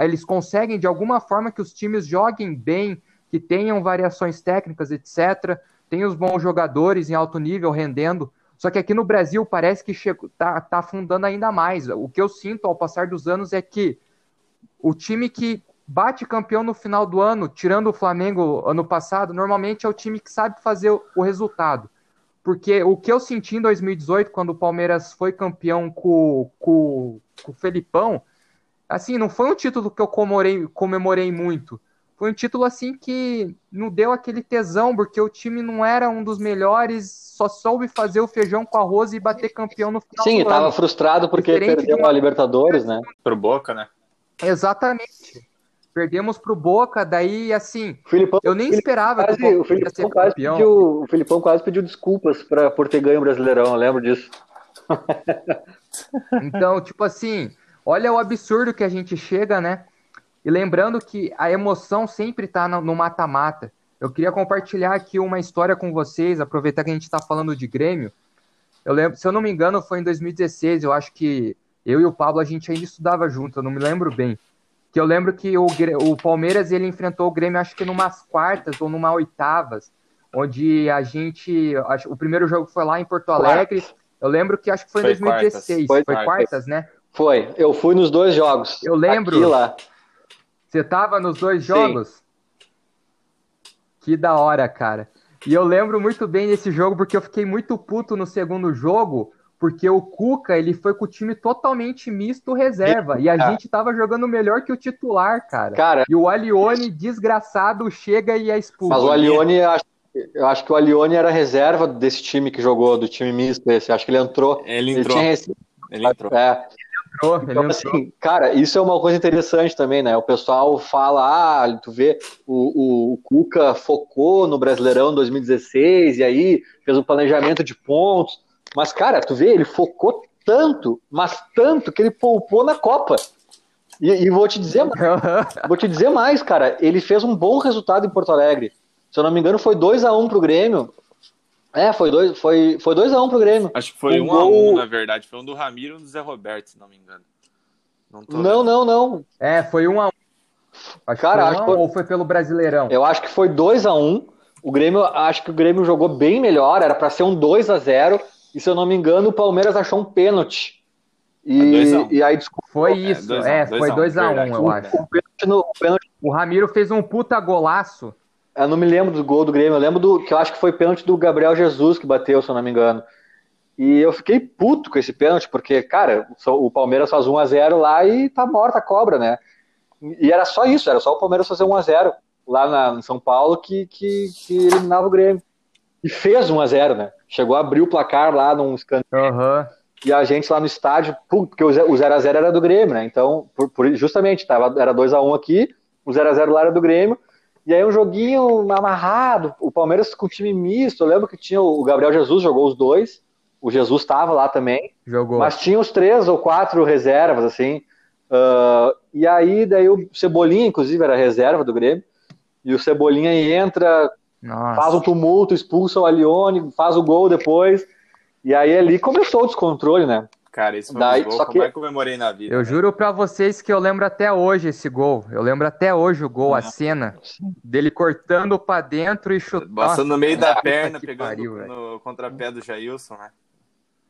eles conseguem de alguma forma que os times joguem bem, que tenham variações técnicas, etc. Tem os bons jogadores em alto nível rendendo. Só que aqui no Brasil parece que está tá afundando ainda mais. O que eu sinto ao passar dos anos é que o time que bate campeão no final do ano, tirando o Flamengo ano passado, normalmente é o time que sabe fazer o resultado. Porque o que eu senti em 2018, quando o Palmeiras foi campeão com, com, com o Felipão, assim, não foi um título que eu comemorei, comemorei muito. Foi um título assim que não deu aquele tesão, porque o time não era um dos melhores, só soube fazer o feijão com arroz e bater campeão no final. Sim, estava frustrado porque Diferente perdeu uma... a Libertadores, né? Pro Boca, né? Exatamente. Perdemos pro Boca, daí assim, Filipão, eu nem esperava quase, que o, o Filipão quase campeão. Pediu, o Filipão quase pediu desculpas pra, por ter ganho o Brasileirão, eu lembro disso. então, tipo assim, Olha o absurdo que a gente chega, né? E lembrando que a emoção sempre está no mata-mata. Eu queria compartilhar aqui uma história com vocês, aproveitar que a gente está falando de Grêmio. Eu lembro, se eu não me engano, foi em 2016. Eu acho que eu e o Pablo a gente ainda estudava junto. Eu não me lembro bem. Que eu lembro que o, o Palmeiras ele enfrentou o Grêmio, acho que numas quartas ou numa oitavas, onde a gente. Acho, o primeiro jogo foi lá em Porto Alegre. Quartas. Eu lembro que acho que foi, em 2016. Quartas. Foi, foi quartas, né? Foi. Eu fui nos dois jogos. Eu lembro. lá. Você tava nos dois jogos? Sim. Que da hora, cara. E eu lembro muito bem desse jogo porque eu fiquei muito puto no segundo jogo, porque o Cuca, ele foi com o time totalmente misto reserva, e a gente tava jogando melhor que o titular, cara. cara e o Alione, desgraçado, chega e é expulso. Mas o Alione, eu acho que o Alione era reserva desse time que jogou, do time misto esse. Acho que ele entrou. Ele entrou. Ele, tinha... ele entrou. É. Entrou, então, assim, cara, isso é uma coisa interessante também, né? O pessoal fala, ah, tu vê, o, o, o Cuca focou no Brasileirão 2016 e aí fez um planejamento de pontos. Mas, cara, tu vê, ele focou tanto, mas tanto que ele poupou na Copa. E, e vou te dizer, vou te dizer mais, cara. Ele fez um bom resultado em Porto Alegre. Se eu não me engano, foi 2 a 1 um pro Grêmio. É, foi 2 foi, foi dois a 1 um pro Grêmio. Acho que foi 1 um, um gol... a 1 um, na verdade. Foi um do Ramiro e um do Zé Roberto, se não me engano. Não, não, não, não, É, foi 1 um a 1 um. Cara, foi acho que foi... ou foi pelo Brasileirão? Eu acho que foi 2 a 1 um. O Grêmio, acho que o Grêmio jogou bem melhor, era para ser um 2 a 0 e se eu não me engano, o Palmeiras achou um pênalti. E, é um. e aí, desculpa. Foi isso, é, dois é foi 2x1, um, eu acho. O, pênalti no, o, pênalti... o Ramiro fez um puta golaço. Eu não me lembro do gol do Grêmio, eu lembro do que eu acho que foi pênalti do Gabriel Jesus que bateu, se eu não me engano. E eu fiquei puto com esse pênalti, porque, cara, o Palmeiras faz 1x0 lá e tá morta a cobra, né? E era só isso, era só o Palmeiras fazer 1x0 lá na, em São Paulo que, que, que eliminava o Grêmio. E fez 1x0, né? Chegou a abrir o placar lá num escanteio. Uhum. E a gente lá no estádio, porque o 0x0 era do Grêmio, né? Então, por, por, justamente, tava, era 2x1 aqui, o 0x0 lá era do Grêmio. E aí um joguinho amarrado, o Palmeiras com time misto. Eu lembro que tinha o Gabriel Jesus, jogou os dois. O Jesus estava lá também. Jogou. Mas tinha os três ou quatro reservas, assim. Uh, e aí, daí o Cebolinha, inclusive, era reserva do Grêmio. E o Cebolinha entra, Nossa. faz um tumulto, expulsa o Alione, faz o gol depois. E aí ali começou o descontrole, né? Cara, esse foi Daí, um gol que eu mais comemorei na vida. Eu né? juro pra vocês que eu lembro até hoje esse gol. Eu lembro até hoje o gol, a cena dele cortando pra dentro e chutando. Passando no meio da perna, pegando pariu, no contrapé do Jailson, né?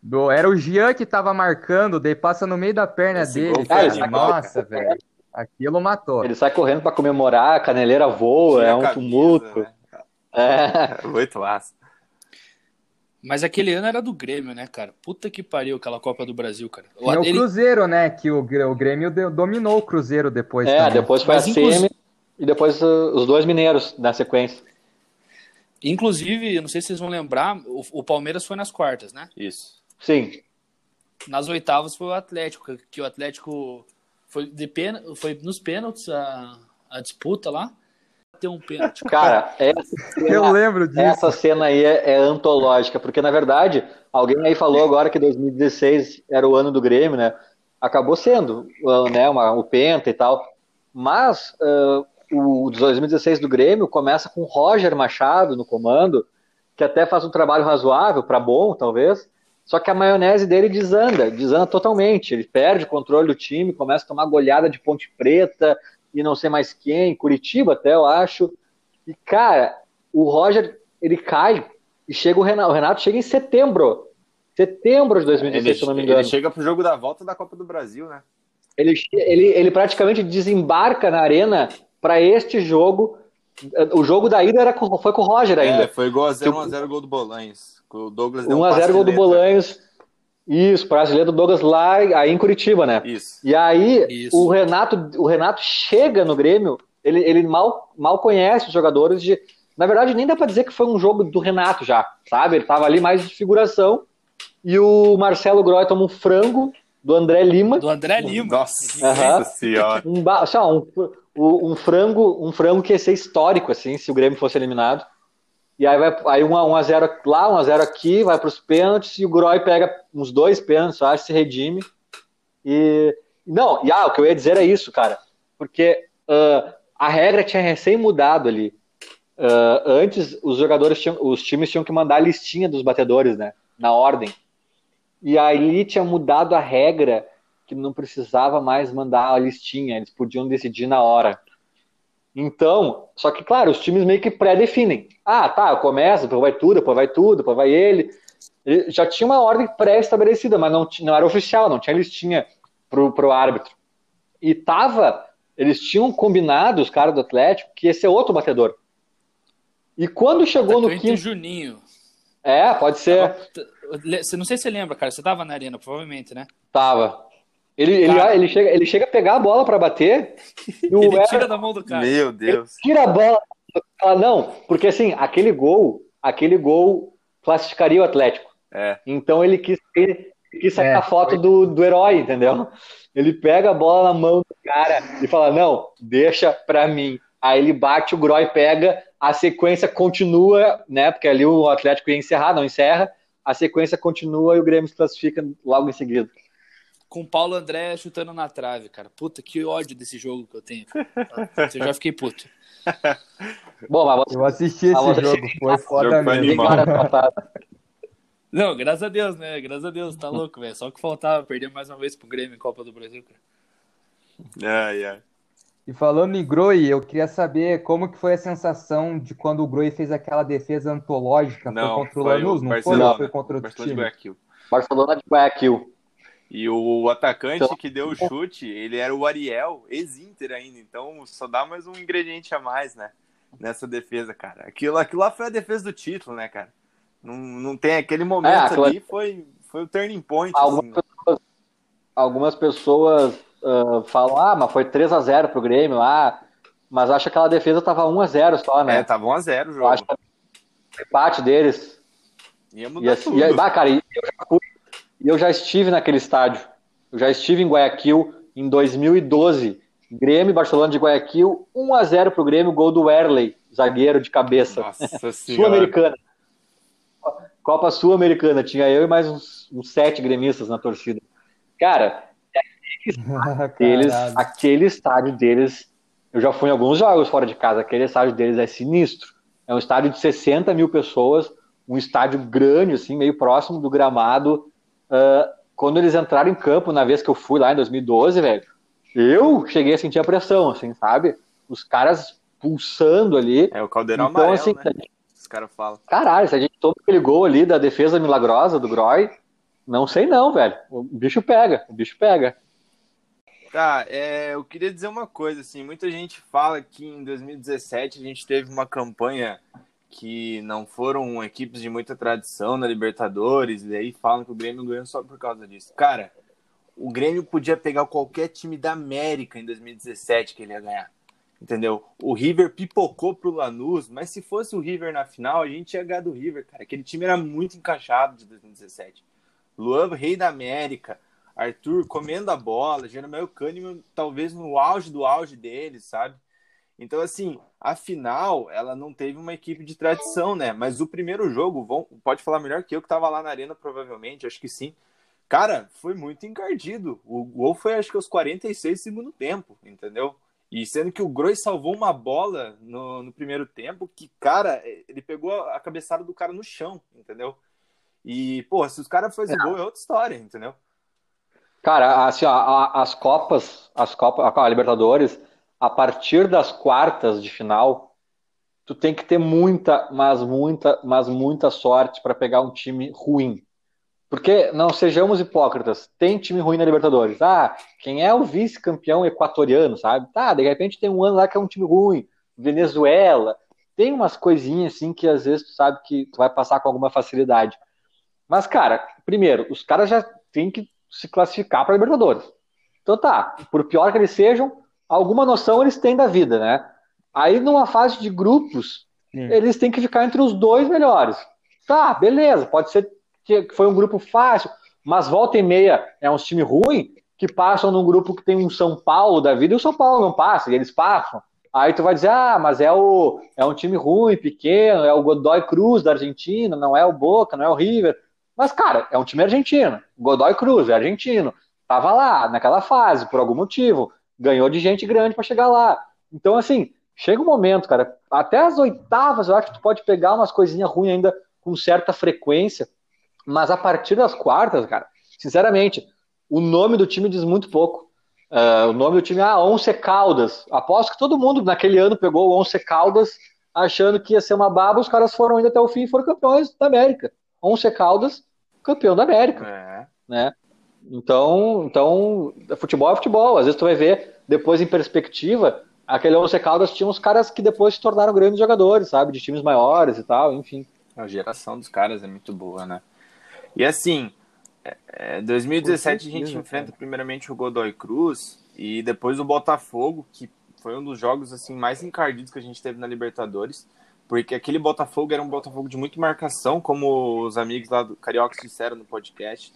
Do, era o Jean que tava marcando, daí passa no meio da perna esse dele. Cara, Nossa, velho. Aquilo matou. Ele sai correndo pra comemorar, a caneleira voa, Tinha é um camisa, tumulto. Né? É. Muito massa. Mas aquele ano era do Grêmio, né, cara? Puta que pariu aquela Copa do Brasil, cara. O, é o Cruzeiro, né? Que o, o Grêmio dominou o Cruzeiro depois. É, também. depois foi Mas a inclusive... e depois uh, os dois mineiros na sequência. Inclusive, não sei se vocês vão lembrar, o, o, Palmeiras foi nas quartas, né? Isso. Sim. Nas oitavas foi o Atlético, que o Atlético foi, de pena, foi nos pênaltis a, a disputa lá ter um pênalti. Cara, essa cena, eu lembro disso. Essa cena aí é, é, antológica, porque na verdade, alguém aí falou agora que 2016 era o ano do Grêmio, né? Acabou sendo, né, uma, o Penta e tal. Mas uh, o 2016 do Grêmio começa com Roger Machado no comando, que até faz um trabalho razoável, para bom, talvez. Só que a maionese dele desanda, desanda totalmente. Ele perde o controle do time, começa a tomar goleada de Ponte Preta, e não sei mais quem, Curitiba até, eu acho. E, cara, o Roger, ele cai e chega o Renato. O Renato chega em setembro. Setembro de 2016, ele, se eu não me engano. Ele chega pro jogo da volta da Copa do Brasil, né? Ele, ele, ele praticamente desembarca na arena para este jogo. O jogo da ida era com, foi com o Roger ainda. É, foi igual a 0 1 0 gol do Bolanhos. O Douglas 1x0 gol do Bolanhos. Isso, brasileiro do Douglas lá aí em Curitiba, né? Isso. E aí Isso. o Renato, o Renato chega no Grêmio, ele, ele mal, mal conhece os jogadores de. Na verdade, nem dá para dizer que foi um jogo do Renato já, sabe? Ele tava ali mais de figuração. E o Marcelo Groy toma um frango do André Lima. Do André Lima. Nossa, uhum. senhora. Um, assim, ó, um, um, frango, um frango que ia ser histórico, assim, se o Grêmio fosse eliminado. E aí vai aí 1 um a 0 lá, 1 a 0 aqui, vai para os pênaltis e o Groy pega uns dois pênaltis, acho, se redime. E não, e ah, o que eu ia dizer é isso, cara, porque uh, a regra tinha recém mudado ali. Uh, antes os jogadores tinham, os times tinham que mandar a listinha dos batedores, né, na ordem. E aí tinha mudado a regra que não precisava mais mandar a listinha, eles podiam decidir na hora. Então, só que, claro, os times meio que pré-definem. Ah, tá, eu começo, depois vai tudo, depois vai tudo, depois vai ele. ele já tinha uma ordem pré-estabelecida, mas não, não era oficial, não tinha listinha pro, pro árbitro. E tava, eles tinham combinado, os caras do Atlético, que esse é outro batedor. E quando chegou no quinto. Juninho. É, pode ser. Você não sei se você lembra, cara. Você tava na arena, provavelmente, né? Tava. Ele, ele, ele, chega, ele chega a pegar a bola para bater. ele Everton, tira da mão do cara. Meu Deus. tira a bola. Não, porque assim, aquele gol, aquele gol classificaria o Atlético. É. Então ele quis, ele quis sacar é, a foto do, do herói, entendeu? Ele pega a bola na mão do cara e fala: Não, deixa pra mim. Aí ele bate, o Groy pega, a sequência continua, né? Porque ali o Atlético ia encerrar, não encerra. A sequência continua e o Grêmio se classifica logo em seguida com Paulo André chutando na trave, cara. Puta, que ódio desse jogo que eu tenho. Eu já fiquei puto. Bom, mas você... Eu assisti esse jogo, jogo, foi foda mesmo. Não, graças a Deus, né? Graças a Deus, tá louco, velho. Só que faltava perder mais uma vez pro Grêmio em Copa do Brasil, cara. Ai, ai. E falando em Groi, eu queria saber como que foi a sensação de quando o Groi fez aquela defesa antológica. Não, foi contra o Lanús, não foi? Ou foi contra o Barcelona time? de Guayaquil. Barcelona de Guayaquil. E o atacante então, que deu o chute, ele era o Ariel, ex-Inter ainda. Então só dá mais um ingrediente a mais, né? Nessa defesa, cara. Aquilo, aquilo lá foi a defesa do título, né, cara? Não, não tem aquele momento é, aquela... ali, foi, foi o turning point. Algumas assim, pessoas, algumas pessoas uh, falam, ah, mas foi 3 a 0 pro Grêmio lá. Mas acho que aquela defesa tava 1 a 0 só, né? É, tava 1 a 0 o jogo. acho que o empate deles. Ia mudar e, assim, tudo. E, bah, cara, eu já fui e eu já estive naquele estádio. Eu já estive em Guayaquil em 2012. Grêmio Barcelona de Guayaquil, 1 a 0 pro Grêmio, gol do Werley, zagueiro de cabeça. Sul-Americana. Copa Sul-Americana. Tinha eu e mais uns, uns, sete gremistas na torcida. Cara, aquele, aquele estádio deles, eu já fui em alguns jogos fora de casa, aquele estádio deles é sinistro. É um estádio de 60 mil pessoas, um estádio grande, assim, meio próximo do gramado, Uh, quando eles entraram em campo, na vez que eu fui lá em 2012, velho, eu cheguei a sentir a pressão, assim, sabe? Os caras pulsando ali. É o caldeirão então, amarelo, assim, né? Os caras falam. Caralho, se a gente toma aquele gol ali da defesa milagrosa do Groy, não sei não, velho. O bicho pega, o bicho pega. Tá, é, eu queria dizer uma coisa, assim, muita gente fala que em 2017 a gente teve uma campanha que não foram equipes de muita tradição na Libertadores, e aí falam que o Grêmio ganhou só por causa disso. Cara, o Grêmio podia pegar qualquer time da América em 2017 que ele ia ganhar. Entendeu? O River pipocou pro Lanús, mas se fosse o River na final, a gente ia ganhar do River, cara. Aquele time era muito encaixado de 2017. Luan, rei da América, Arthur comendo a bola, Jeromel Kahneman talvez no auge do auge deles, sabe? Então, assim, a final, ela não teve uma equipe de tradição, né? Mas o primeiro jogo, vão, pode falar melhor que eu, que tava lá na arena, provavelmente, acho que sim. Cara, foi muito encardido. O gol foi, acho que, aos 46 segundo tempo, entendeu? E sendo que o Groi salvou uma bola no, no primeiro tempo, que, cara, ele pegou a cabeçada do cara no chão, entendeu? E, pô, se os caras fazem é. gol, é outra história, entendeu? Cara, assim, ó, as Copas, as Copas, a Libertadores, a partir das quartas de final, tu tem que ter muita, mas muita, mas muita sorte para pegar um time ruim. Porque, não sejamos hipócritas, tem time ruim na Libertadores. Ah, quem é o vice-campeão equatoriano, sabe? Tá, de repente tem um ano lá que é um time ruim. Venezuela. Tem umas coisinhas assim que às vezes tu sabe que tu vai passar com alguma facilidade. Mas, cara, primeiro, os caras já têm que se classificar para Libertadores. Então tá, por pior que eles sejam, alguma noção eles têm da vida, né? Aí numa fase de grupos, Sim. eles têm que ficar entre os dois melhores. Tá, beleza, pode ser que foi um grupo fácil, mas volta e meia é um time ruim que passam num grupo que tem um São Paulo da vida e o São Paulo não passa, e eles passam. Aí tu vai dizer, ah, mas é, o, é um time ruim, pequeno, é o Godoy Cruz da Argentina, não é o Boca, não é o River. Mas, cara, é um time argentino. Godoy Cruz é argentino. Tava lá, naquela fase, por algum motivo ganhou de gente grande para chegar lá. Então, assim, chega um momento, cara, até as oitavas eu acho que tu pode pegar umas coisinhas ruins ainda com certa frequência, mas a partir das quartas, cara, sinceramente, o nome do time diz muito pouco. Uh, o nome do time é ah, Once Caldas. Aposto que todo mundo naquele ano pegou o Once Caldas achando que ia ser uma baba, os caras foram indo até o fim e foram campeões da América. Once Caldas, campeão da América. É. Né? Então, então, futebol é futebol. Às vezes tu vai ver, depois em perspectiva, aquele Once Caldas tinha uns caras que depois se tornaram grandes jogadores, sabe? De times maiores e tal, enfim. A geração dos caras é muito boa, né? E assim, é, 2017 é, a gente enfrenta primeiramente o Godoy Cruz e depois o Botafogo, que foi um dos jogos assim mais encardidos que a gente teve na Libertadores, porque aquele Botafogo era um Botafogo de muita marcação, como os amigos lá do Carioca disseram no podcast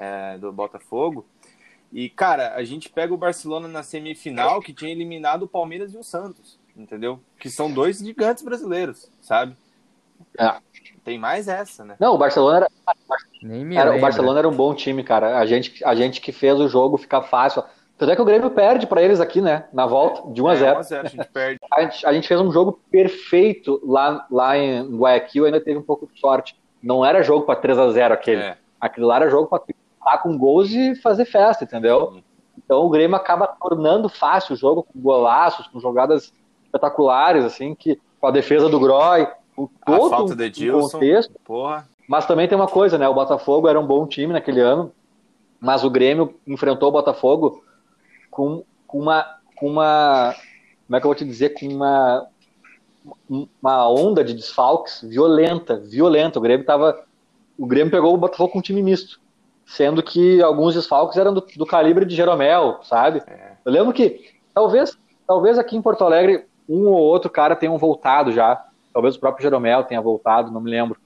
é, do Botafogo. E, cara, a gente pega o Barcelona na semifinal, que tinha eliminado o Palmeiras e o Santos, entendeu? Que são dois gigantes brasileiros, sabe? É. Tem mais essa, né? Não, o Barcelona era, era o Barcelona era um bom time, cara. A gente, a gente que fez o jogo ficar fácil. Tanto é que o Grêmio perde para eles aqui, né? Na volta, de 1 a 0 é, 1 a 0 a gente perde. A gente, a gente, fez um jogo perfeito lá, lá em Guayaquil, ainda teve um pouco de sorte. Não era jogo para 3 a 0 aquele. É. Aquilo lá era jogo para com gols e fazer festa, entendeu? Então o Grêmio acaba tornando fácil o jogo com golaços, com jogadas espetaculares, assim, que com a defesa do Groy, com todo a falta de Edilson, contexto. Porra. Mas também tem uma coisa, né? O Botafogo era um bom time naquele ano, mas o Grêmio enfrentou o Botafogo com, com uma com uma como é que eu vou te dizer com uma uma onda de desfalques violenta, violenta. O Grêmio tava o Grêmio pegou o Botafogo com um time misto, sendo que alguns desfalques eram do, do calibre de Jeromel, sabe? É. Eu lembro que talvez talvez aqui em Porto Alegre um ou outro cara tenham voltado já. Talvez o próprio Jeromel tenha voltado, não me lembro.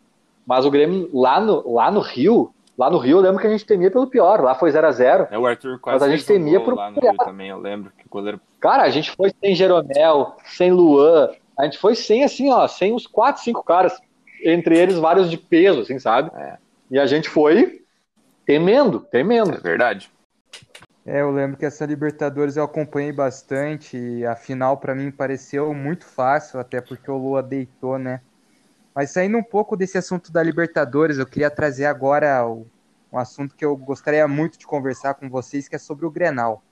Mas o Grêmio lá no, lá no Rio, lá no Rio eu lembro que a gente temia pelo pior. Lá foi 0 a 0 É, o Arthur quase mas a gente temia um por lá no Rio também, eu lembro que o goleiro. Cara, a gente foi sem Jeromel, sem Luan, a gente foi sem assim, ó, sem os 4, 5 caras, entre eles vários de peso, assim, sabe? É. E a gente foi temendo, temendo. É verdade. É, eu lembro que essa Libertadores eu acompanhei bastante e a final para mim pareceu muito fácil, até porque o Lua deitou, né? Mas saindo um pouco desse assunto da Libertadores, eu queria trazer agora um assunto que eu gostaria muito de conversar com vocês, que é sobre o Grenal.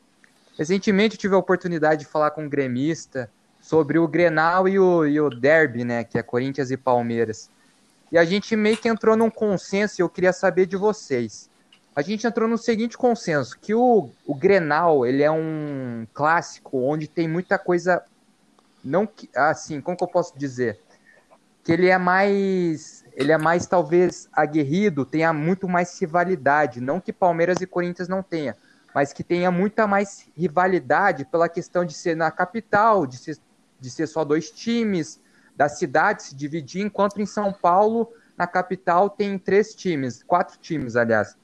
Recentemente eu tive a oportunidade de falar com um gremista sobre o Grenal e o, e o Derby, né, que é Corinthians e Palmeiras. E a gente meio que entrou num consenso e eu queria saber de vocês. A gente entrou no seguinte consenso, que o, o Grenal, ele é um clássico onde tem muita coisa, não assim, como que eu posso dizer? que ele é mais ele é mais talvez aguerrido, tenha muito mais rivalidade, não que Palmeiras e Corinthians não tenha, mas que tenha muita mais rivalidade pela questão de ser na capital, de ser, de ser só dois times, da cidade se dividir, enquanto em São Paulo, na capital, tem três times, quatro times, aliás.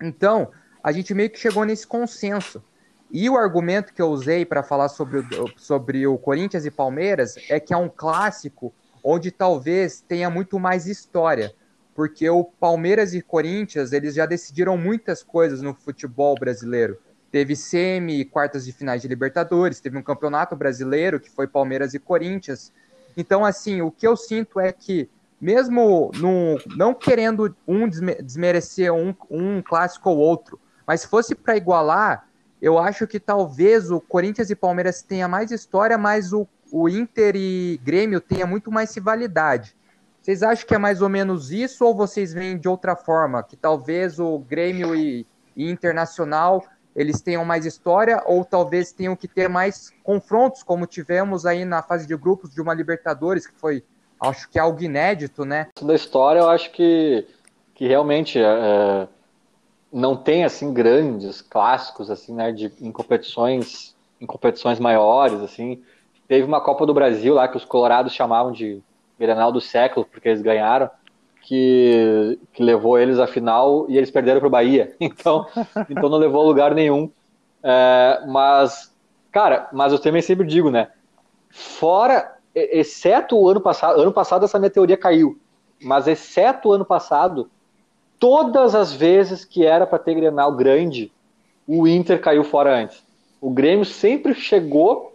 Então, a gente meio que chegou nesse consenso. E o argumento que eu usei para falar sobre o, sobre o Corinthians e Palmeiras é que é um clássico onde talvez tenha muito mais história, porque o Palmeiras e Corinthians, eles já decidiram muitas coisas no futebol brasileiro. Teve semi, quartas de finais de Libertadores, teve um campeonato brasileiro que foi Palmeiras e Corinthians. Então, assim, o que eu sinto é que, mesmo no, não querendo um desmerecer um, um clássico ou outro, mas se fosse para igualar, eu acho que talvez o Corinthians e Palmeiras tenha mais história, mas o o Inter e Grêmio tenha muito mais rivalidade. Vocês acham que é mais ou menos isso ou vocês veem de outra forma? Que talvez o Grêmio e, e Internacional eles tenham mais história ou talvez tenham que ter mais confrontos, como tivemos aí na fase de grupos de uma Libertadores, que foi, acho que é algo inédito, né? Da história, eu acho que, que realmente é, não tem assim grandes clássicos assim, né, de, em competições em competições maiores assim Teve uma Copa do Brasil lá que os colorados chamavam de Grenal do século, porque eles ganharam, que, que levou eles à final e eles perderam para o Bahia. Então, então não levou a lugar nenhum. É, mas, cara, mas eu também sempre digo, né? Fora, exceto o ano passado, ano passado essa minha teoria caiu, mas exceto o ano passado, todas as vezes que era para ter Grenal grande, o Inter caiu fora antes. O Grêmio sempre chegou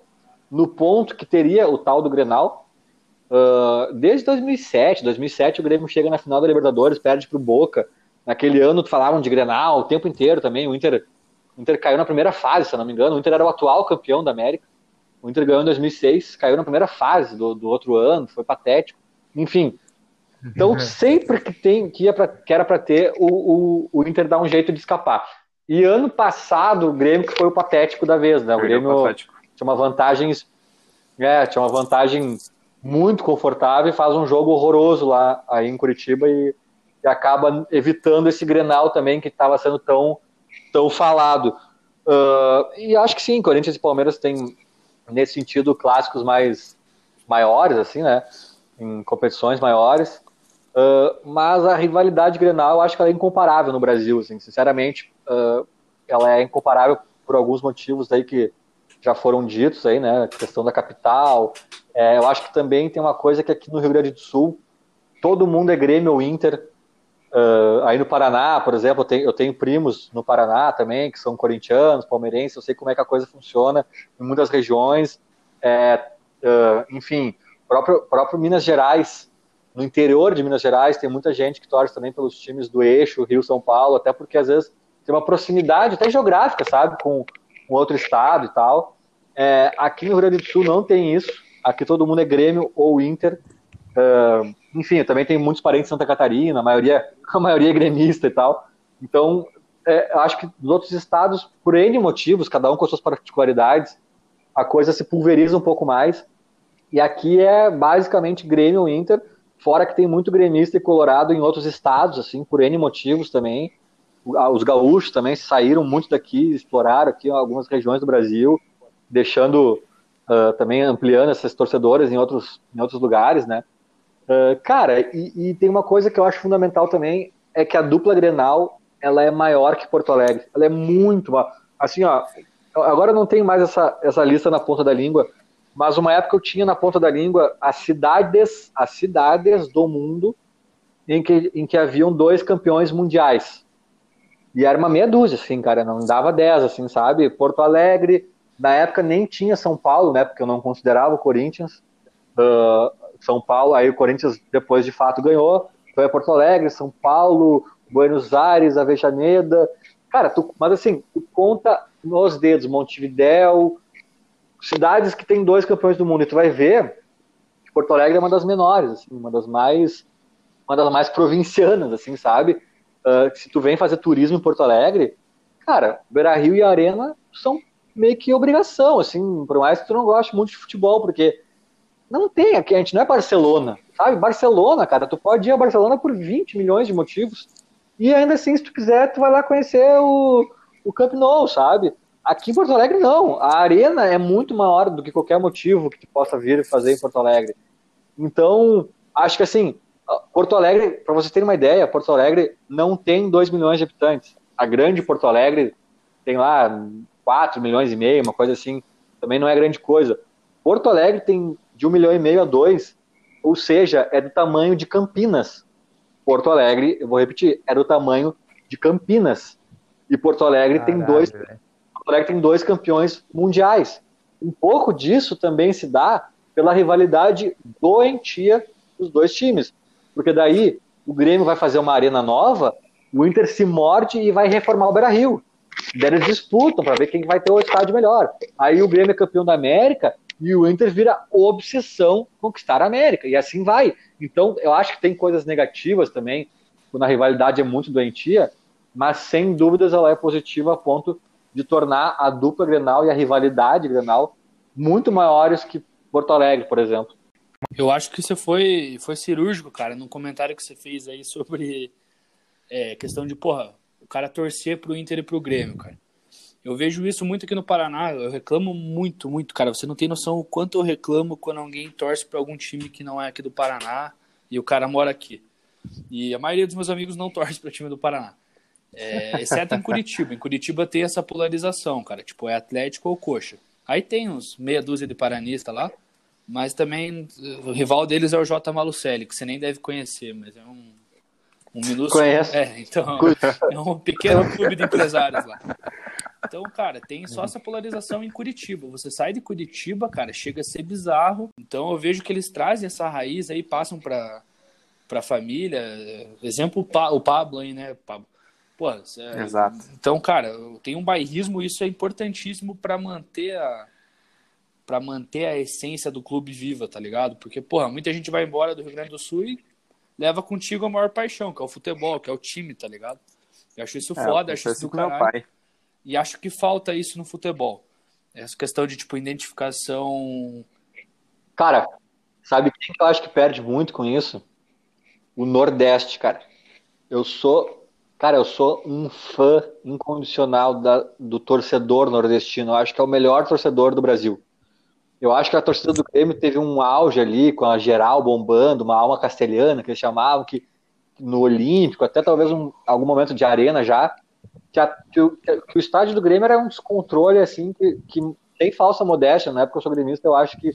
no ponto que teria o tal do Grenal. Uh, desde 2007, 2007 o Grêmio chega na final da Libertadores, perde para o Boca. Naquele ano falavam de Grenal o tempo inteiro também. O Inter O Inter caiu na primeira fase, se não me engano. O Inter era o atual campeão da América. O Inter ganhou em 2006, caiu na primeira fase do, do outro ano, foi patético. Enfim, então sempre que tem que, ia pra, que era para ter, o, o, o, Inter dá um jeito de escapar. E ano passado o Grêmio que foi o patético da vez, né? O Grêmio tinha uma vantagem, é, tinha uma vantagem muito confortável e faz um jogo horroroso lá aí em Curitiba e, e acaba evitando esse Grenal também que estava sendo tão tão falado. Uh, e acho que sim, Corinthians e Palmeiras têm nesse sentido clássicos mais maiores, assim, né? Em competições maiores. Uh, mas a rivalidade Grenal, eu acho que ela é incomparável no Brasil, assim, sinceramente, uh, ela é incomparável por alguns motivos aí que já foram ditos aí, né? A questão da capital. É, eu acho que também tem uma coisa que aqui no Rio Grande do Sul todo mundo é Grêmio ou Inter. Uh, aí no Paraná, por exemplo, eu tenho, eu tenho, primos no Paraná também, que são corintianos, palmeirenses, eu sei como é que a coisa funciona em muitas regiões. É, uh, enfim, próprio, próprio Minas Gerais, no interior de Minas Gerais, tem muita gente que torce também pelos times do eixo, Rio-São Paulo, até porque às vezes tem uma proximidade até geográfica, sabe, com, com outro estado e tal. É, aqui no Rio Grande do Sul não tem isso, aqui todo mundo é Grêmio ou Inter. Uh, enfim, eu também tenho muitos parentes em Santa Catarina, a maioria, a maioria é gremista e tal. Então, é, acho que nos outros estados, por N motivos, cada um com suas particularidades, a coisa se pulveriza um pouco mais. E aqui é basicamente Grêmio Inter, fora que tem muito gremista e colorado em outros estados, assim, por N motivos também. Os gaúchos também saíram muito daqui, exploraram aqui algumas regiões do Brasil, deixando uh, também ampliando essas torcedoras em outros, em outros lugares, né? Uh, cara, e, e, tem uma coisa que eu acho fundamental também, é que a dupla Grenal, ela é maior que Porto Alegre. Ela é muito maior. Assim, ó, agora eu não tenho mais essa, essa lista na ponta da língua, mas uma época eu tinha na ponta da língua as cidades, as cidades do mundo em que, em que haviam dois campeões mundiais. E era uma meia dúzia, assim, cara, não dava dez, assim, sabe? Porto Alegre, na época nem tinha São Paulo, né? Porque eu não considerava o Corinthians. Uh, são Paulo, aí o Corinthians depois de fato ganhou, foi a Porto Alegre, São Paulo, Buenos Aires, Avejaneda. Cara, tu, mas assim, tu conta nos dedos Montevidéu, cidades que tem dois campeões do mundo, e tu vai ver que Porto Alegre é uma das menores, assim, uma das mais uma das mais provincianas, assim, sabe? Uh, se tu vem fazer turismo em Porto Alegre, cara, Beira Rio e Arena são meio que obrigação, assim, por mais que tu não goste muito de futebol, porque não tem aqui, a gente não é Barcelona, sabe? Barcelona, cara, tu pode ir a Barcelona por 20 milhões de motivos. E ainda assim, se tu quiser, tu vai lá conhecer o, o Camp Nou, sabe? Aqui em Porto Alegre, não. A arena é muito maior do que qualquer motivo que tu possa vir fazer em Porto Alegre. Então, acho que assim, Porto Alegre, para vocês terem uma ideia, Porto Alegre não tem 2 milhões de habitantes. A grande Porto Alegre tem lá 4 milhões e meio, uma coisa assim. Também não é grande coisa. Porto Alegre tem de um milhão e meio a dois, ou seja, é do tamanho de Campinas. Porto Alegre, eu vou repetir, é do tamanho de Campinas. E Porto Alegre Caralho, tem dois, Porto Alegre tem dois campeões mundiais. Um pouco disso também se dá pela rivalidade doentia dos dois times, porque daí o Grêmio vai fazer uma arena nova, o Inter se morde e vai reformar o Beira-Rio. Eles disputam para ver quem vai ter o estádio melhor. Aí o Grêmio é campeão da América e o Inter vira obsessão conquistar a América, e assim vai. Então, eu acho que tem coisas negativas também, quando a rivalidade é muito doentia, mas sem dúvidas ela é positiva a ponto de tornar a dupla Grenal e a rivalidade Grenal muito maiores que Porto Alegre, por exemplo. Eu acho que você foi, foi cirúrgico, cara, no comentário que você fez aí sobre é, questão de, porra, cara torcer pro Inter e pro Grêmio, cara. Eu vejo isso muito aqui no Paraná. Eu reclamo muito, muito, cara. Você não tem noção o quanto eu reclamo quando alguém torce para algum time que não é aqui do Paraná e o cara mora aqui. E a maioria dos meus amigos não torce para time do Paraná. É, exceto em Curitiba. Em Curitiba tem essa polarização, cara. Tipo, é Atlético ou Coxa. Aí tem uns meia dúzia de paranistas lá, mas também o rival deles é o J. Malucelli, que você nem deve conhecer, mas é um, um minúsculo. Conhece? É, então, é um pequeno clube de empresários lá. Então, cara, tem só essa polarização em Curitiba. Você sai de Curitiba, cara, chega a ser bizarro. Então, eu vejo que eles trazem essa raiz aí, passam pra, pra família. Exemplo, o Pablo aí, né, Pablo? Pô, é... Exato. Então, cara, tem um bairrismo, isso é importantíssimo para manter a para manter a essência do clube viva, tá ligado? Porque, porra, muita gente vai embora do Rio Grande do Sul e leva contigo a maior paixão, que é o futebol, que é o time, tá ligado? Eu acho isso é, foda, acho isso do caralho. E acho que falta isso no futebol. Essa questão de, tipo, identificação. Cara, sabe quem que eu acho que perde muito com isso? O Nordeste, cara. Eu sou. Cara, eu sou um fã incondicional da, do torcedor nordestino. Eu acho que é o melhor torcedor do Brasil. Eu acho que a torcida do Grêmio teve um auge ali, com a geral bombando, uma alma castelhana, que eles chamavam, que no Olímpico, até talvez um, algum momento de arena já, que, a, que, o, que, o, estádio do Grêmio era um descontrole, assim, que, que tem falsa modéstia, na época eu sou gremista, eu acho que,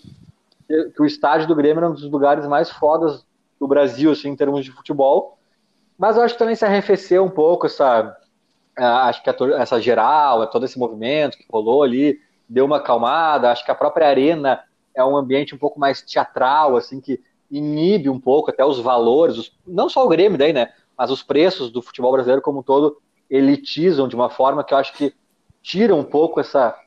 que, o estádio do Grêmio era um dos lugares mais fodas do Brasil, assim, em termos de futebol, mas eu acho que também se arrefeceu um pouco essa, acho que a, essa geral, todo esse movimento que rolou ali, deu uma acalmada, acho que a própria arena é um ambiente um pouco mais teatral, assim, que inibe um pouco até os valores, os, não só o Grêmio daí, né, mas os preços do futebol brasileiro como um todo elitizam de uma forma que eu acho que tira um pouco essa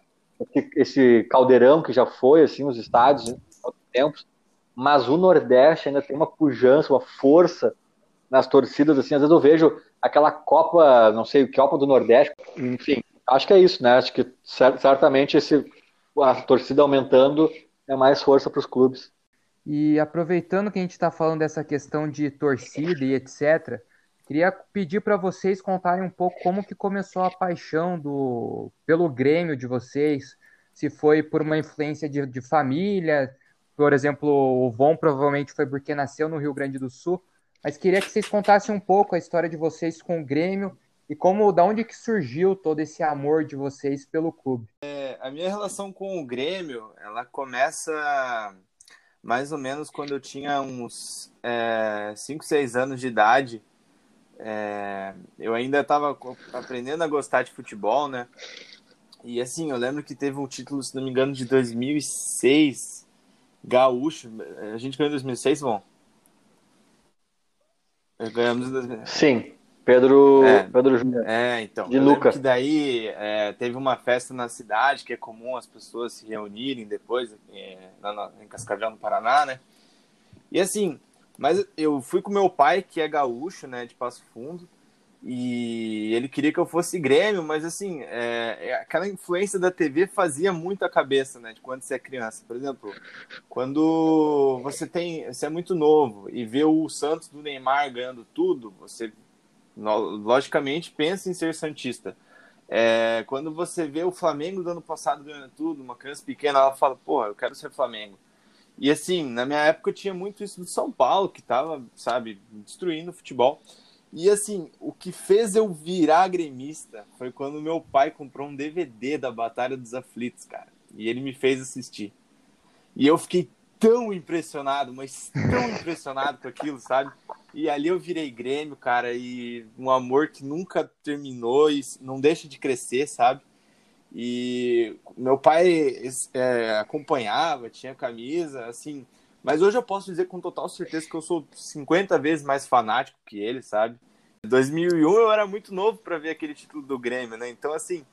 esse caldeirão que já foi assim os estádios em outros tempos, mas o Nordeste ainda tem uma pujança, uma força nas torcidas assim, às vezes eu vejo aquela Copa, não sei, Copa do Nordeste, enfim, acho que é isso, né? Acho que certamente esse a torcida aumentando é mais força para os clubes. E aproveitando que a gente está falando dessa questão de torcida e etc, queria pedir para vocês contarem um pouco como que começou a paixão do pelo Grêmio de vocês, se foi por uma influência de, de família, por exemplo, o Von provavelmente foi porque nasceu no Rio Grande do Sul, mas queria que vocês contassem um pouco a história de vocês com o Grêmio e como, da onde que surgiu todo esse amor de vocês pelo clube? É, a minha relação com o Grêmio, ela começa mais ou menos quando eu tinha uns 5, é, 6 anos de idade. É, eu ainda estava aprendendo a gostar de futebol, né? E assim, eu lembro que teve um título, se não me engano, de 2006, Gaúcho. A gente ganhou em 2006, bom? Ganhamos em 2006. Sim. Pedro, é, Pedro Júnior. É, então. De Luca. que daí é, teve uma festa na cidade, que é comum as pessoas se reunirem depois, é, na, em Cascavel, no Paraná, né? E assim, mas eu fui com meu pai, que é gaúcho, né, de Passo Fundo, e ele queria que eu fosse Grêmio, mas assim, é, é aquela influência da TV fazia muito a cabeça, né, de quando você é criança. Por exemplo, quando você tem, você é muito novo e vê o Santos do Neymar ganhando tudo, você logicamente pensa em ser Santista. É, quando você vê o Flamengo do ano passado ganhando tudo, uma criança pequena, ela fala, porra, eu quero ser Flamengo. E assim, na minha época eu tinha muito isso do São Paulo, que tava, sabe, destruindo o futebol. E assim, o que fez eu virar gremista foi quando meu pai comprou um DVD da Batalha dos Aflitos, cara. E ele me fez assistir. E eu fiquei tão impressionado, mas tão impressionado com aquilo, sabe? E ali eu virei Grêmio, cara, e um amor que nunca terminou e não deixa de crescer, sabe? E meu pai é, acompanhava, tinha camisa, assim. Mas hoje eu posso dizer com total certeza que eu sou 50 vezes mais fanático que ele, sabe? Em 2001 eu era muito novo para ver aquele título do Grêmio, né? Então, assim,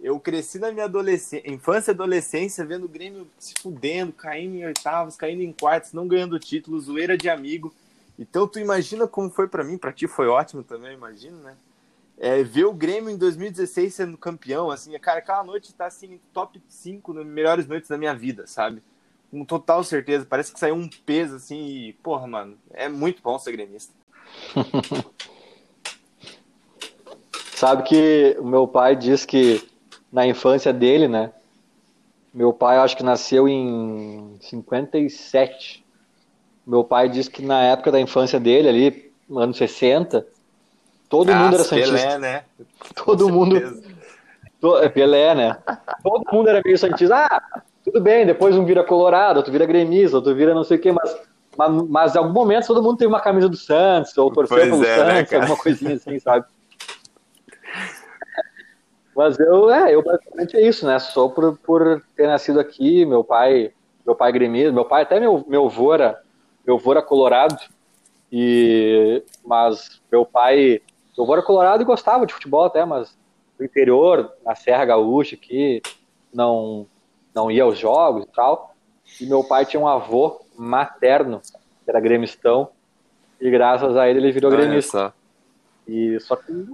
eu cresci na minha adolescência, infância e adolescência vendo o Grêmio se fudendo, caindo em oitavas, caindo em quartos, não ganhando títulos, zoeira de amigo. Então tu imagina como foi para mim, para ti foi ótimo também, imagino, né? É, ver o Grêmio em 2016 sendo campeão, assim, cara, aquela noite tá assim, top 5 nas melhores noites da minha vida, sabe? Com total certeza, parece que saiu um peso assim e, porra, mano, é muito bom ser gremista. sabe que o meu pai diz que na infância dele, né? Meu pai, acho que nasceu em 57. Meu pai disse que na época da infância dele, ali, anos 60, todo ah, mundo era Santista. Pelé, né? Todo mundo. To, é, Pelé, né? Todo mundo era meio Santista. Ah, tudo bem, depois um vira Colorado, outro vira gremista, outro vira não sei o quê, mas, mas, mas em algum momento todo mundo tem uma camisa do Santos, ou torceu pelo é, né, Santos, né, alguma coisinha assim, sabe? Mas eu, é, eu basicamente é isso, né? Só por, por ter nascido aqui, meu pai, meu pai gremista, meu pai até meu, meu avô era, meu avô era colorado, e, mas meu pai meu avô era colorado e gostava de futebol até, mas do interior, na Serra Gaúcha aqui, não, não ia aos jogos e tal. E meu pai tinha um avô materno, que era gremistão, e graças a ele ele virou Olha gremista. Só. E só que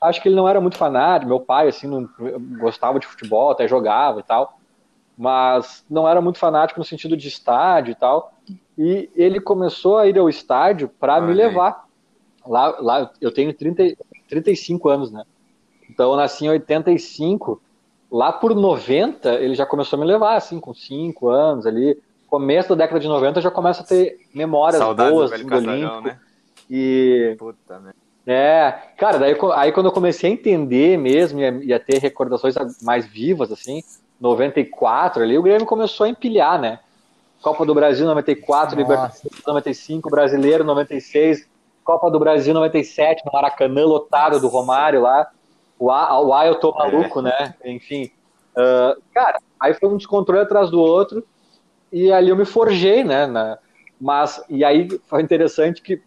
acho que ele não era muito fanático, meu pai assim não gostava de futebol, até jogava e tal, mas não era muito fanático no sentido de estádio e tal. E ele começou a ir ao estádio para me levar. Lá, lá eu tenho 30, 35 anos, né? Então eu nasci em 85. Lá por 90, ele já começou a me levar, assim, com 5 anos ali. Começo da década de 90 já começa a ter memórias Saudades boas do, assim, do Olímpico. Né? E. Puta, né? É, cara, daí aí quando eu comecei a entender mesmo e a, ter recordações mais vivas, assim, 94 ali, o Grêmio começou a empilhar, né? Copa do Brasil 94, Libertadores 95, Brasileiro 96, Copa do Brasil 97, no Maracanã, lotado do Romário lá. O, A, o Ailton é. maluco, né? Enfim. Uh, cara, aí foi um descontrole atrás do outro e ali eu me forjei, né? Na, mas, e aí foi interessante que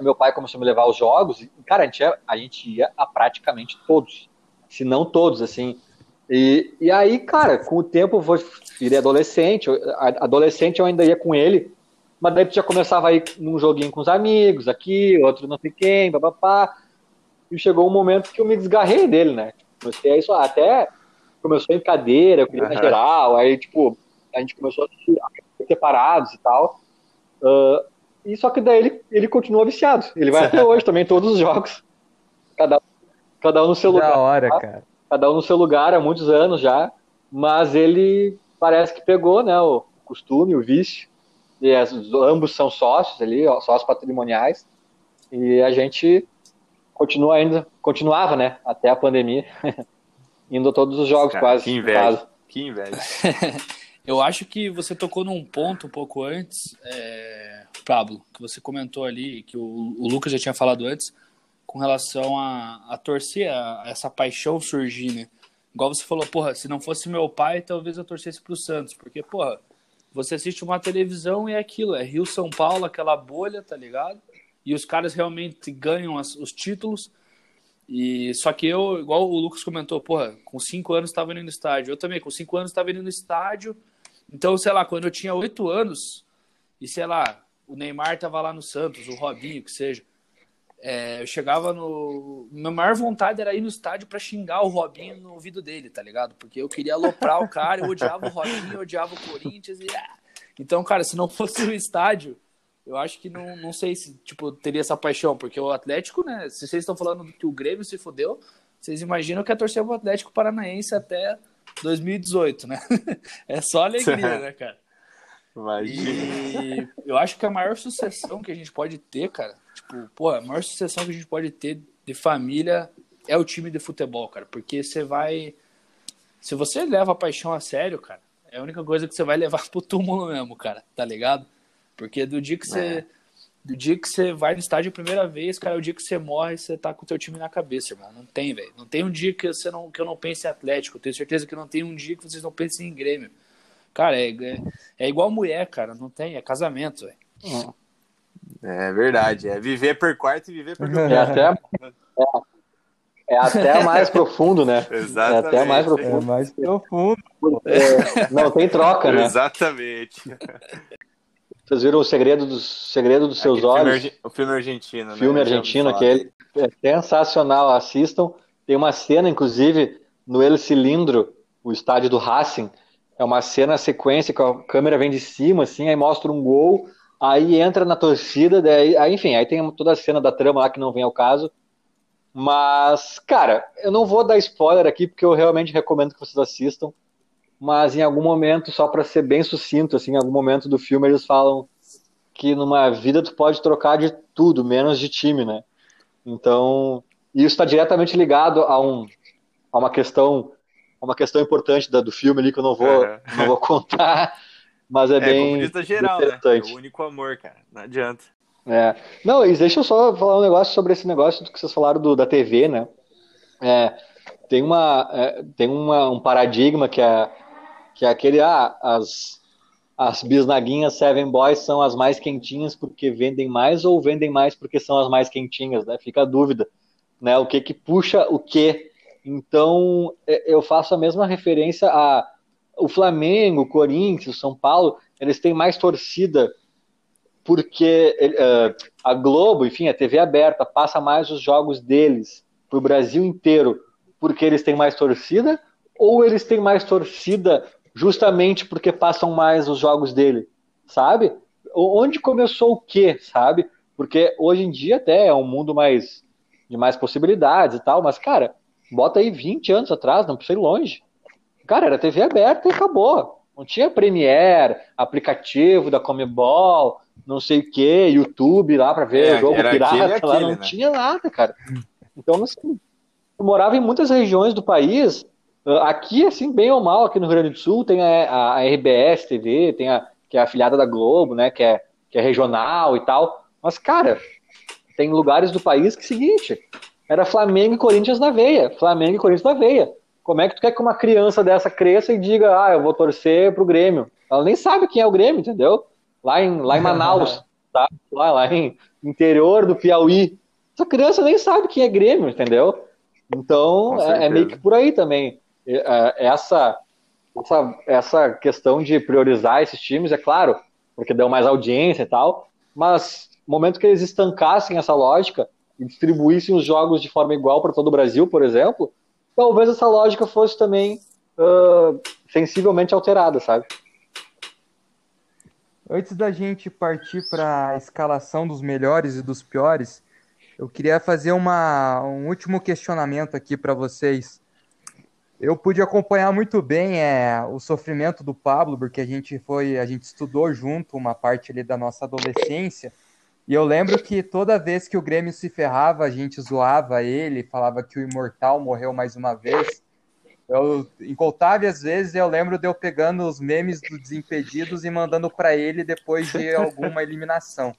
meu pai começou a me levar aos jogos e, cara, a gente ia, a, gente ia a praticamente todos, se não todos, assim. E, e aí, cara, com o tempo eu virei adolescente, adolescente eu ainda ia com ele, mas daí já começava a ir num joguinho com os amigos, aqui, outro não sei quem, papapá. E chegou um momento que eu me desgarrei dele, né? Comecei a isso, até começou em cadeira, eu queria uhum. geral, aí, tipo, a gente começou a ser separados e tal. Uh, e só que daí ele, ele continua viciado. Ele vai até hoje também, todos os jogos. Cada, cada um no seu lugar. Da hora, cara. Cada um no seu lugar há muitos anos já. Mas ele parece que pegou, né, o costume, o vício. E as, ambos são sócios ali, sócios patrimoniais. E a gente continua ainda, continuava, né, até a pandemia, indo a todos os jogos cara, quase. Que inveja. Que inveja. Eu acho que você tocou num ponto um pouco antes, é, Pablo, que você comentou ali, que o, o, Lucas já tinha falado antes, com relação a, a torcer, a, a, essa paixão surgir, né? Igual você falou, porra, se não fosse meu pai, talvez eu torcesse pro Santos, porque, porra, você assiste uma televisão e é aquilo, é Rio São Paulo, aquela bolha, tá ligado? E os caras realmente ganham as, os títulos. E só que eu, igual o Lucas comentou, porra, com cinco anos estava indo no estádio. Eu também, com cinco anos estava indo no estádio então, sei lá, quando eu tinha oito anos, e sei lá, o Neymar tava lá no Santos, o Robinho, que seja. É, eu chegava no. Minha maior vontade era ir no estádio para xingar o Robinho no ouvido dele, tá ligado? Porque eu queria aloprar o cara, eu odiava o Robinho, eu odiava o Corinthians. E... Ah. Então, cara, se não fosse o estádio, eu acho que não, não sei se tipo, teria essa paixão, porque o Atlético, né? Se vocês estão falando que o Grêmio se fodeu, vocês imaginam que é torcer o Atlético Paranaense até 2018, né? É só alegria, né, cara? Imagina. E eu acho que a maior sucessão que a gente pode ter, cara, tipo, pô, a maior sucessão que a gente pode ter de família é o time de futebol, cara, porque você vai se você leva a paixão a sério, cara, é a única coisa que você vai levar pro túmulo mesmo, cara, tá ligado? Porque do dia que você é do dia que você vai no estádio a primeira vez, cara, é o dia que você morre, você tá com o teu time na cabeça, irmão. Não tem, velho. Não tem um dia que, você não, que eu não pense em Atlético. Eu tenho certeza que não tem um dia que vocês não pensem em Grêmio. Cara, é, é, é igual mulher, cara. Não tem, é casamento, velho. É verdade. É viver por quarto e viver por é até, é, é até mais profundo, né? Exatamente. É até mais profundo. É mais profundo. É, não tem troca, né? Exatamente. Vocês viram o segredo dos, segredo dos seus olhos? Filme, o filme argentino, né? Filme argentino, aquele. É sensacional, assistam. Tem uma cena, inclusive, no El Cilindro, o estádio do Racing. É uma cena sequência que a câmera vem de cima, assim, aí mostra um gol, aí entra na torcida, daí, aí, enfim, aí tem toda a cena da trama lá que não vem ao caso. Mas, cara, eu não vou dar spoiler aqui, porque eu realmente recomendo que vocês assistam mas em algum momento, só para ser bem sucinto, assim, em algum momento do filme eles falam que numa vida tu pode trocar de tudo, menos de time, né? Então, isso está diretamente ligado a, um, a uma questão uma questão importante da, do filme ali que eu não vou, é. não vou contar, mas é, é bem geral, né? interessante. Né? É o único amor, cara, não adianta. É. Não, e deixa eu só falar um negócio sobre esse negócio que vocês falaram do, da TV, né? É, tem uma, é, tem uma, um paradigma que é que é aquele, ah, as, as bisnaguinhas Seven Boys são as mais quentinhas porque vendem mais ou vendem mais porque são as mais quentinhas, né? Fica a dúvida. né? O que que puxa o quê? Então, é, eu faço a mesma referência a o Flamengo, o Corinthians, o São Paulo, eles têm mais torcida porque uh, a Globo, enfim, a TV aberta, passa mais os jogos deles para o Brasil inteiro porque eles têm mais torcida ou eles têm mais torcida justamente porque passam mais os jogos dele, sabe? Onde começou o quê, sabe? Porque hoje em dia até é um mundo mais de mais possibilidades e tal, mas cara, bota aí 20 anos atrás, não precisa ir longe. Cara, era TV aberta e acabou. Não tinha Premiere, aplicativo da Comebol, não sei o que, YouTube lá para ver é, jogo pirata, aquele, lá não né? tinha nada, cara. Então, assim, eu morava em muitas regiões do país, ah, aqui, assim, bem ou mal, aqui no Rio Grande do Sul, tem a, a RBS TV, tem a, que é a afiliada da Globo, né, que é, que é regional e tal, mas, cara, tem lugares do país que, seguinte, era Flamengo e Corinthians na veia, Flamengo e Corinthians na veia. Como é que tu quer que uma criança dessa cresça e diga, ah, eu vou torcer pro Grêmio? Ela nem sabe quem é o Grêmio, entendeu? Lá em, lá em Manaus, tá? lá, lá em interior do Piauí. Essa criança nem sabe quem é Grêmio, entendeu? Então, é, é, meio que por aí também. É, essa, essa, essa questão de priorizar esses times, é claro, porque deu mais audiência e tal, mas no momento que eles estancassem essa lógica e distribuíssem os jogos de forma igual para todo o Brasil, por exemplo, talvez essa lógica fosse também uh, sensivelmente alterada, sabe? Antes da gente partir para a escalação dos melhores e dos piores, eu queria fazer uma, um último questionamento aqui para vocês. Eu pude acompanhar muito bem é, o sofrimento do Pablo, porque a gente foi, a gente estudou junto uma parte ali da nossa adolescência. E eu lembro que toda vez que o Grêmio se ferrava, a gente zoava ele, falava que o Imortal morreu mais uma vez. Eu, incontáveis vezes eu lembro de eu pegando os memes do Desimpedidos e mandando para ele depois de alguma eliminação.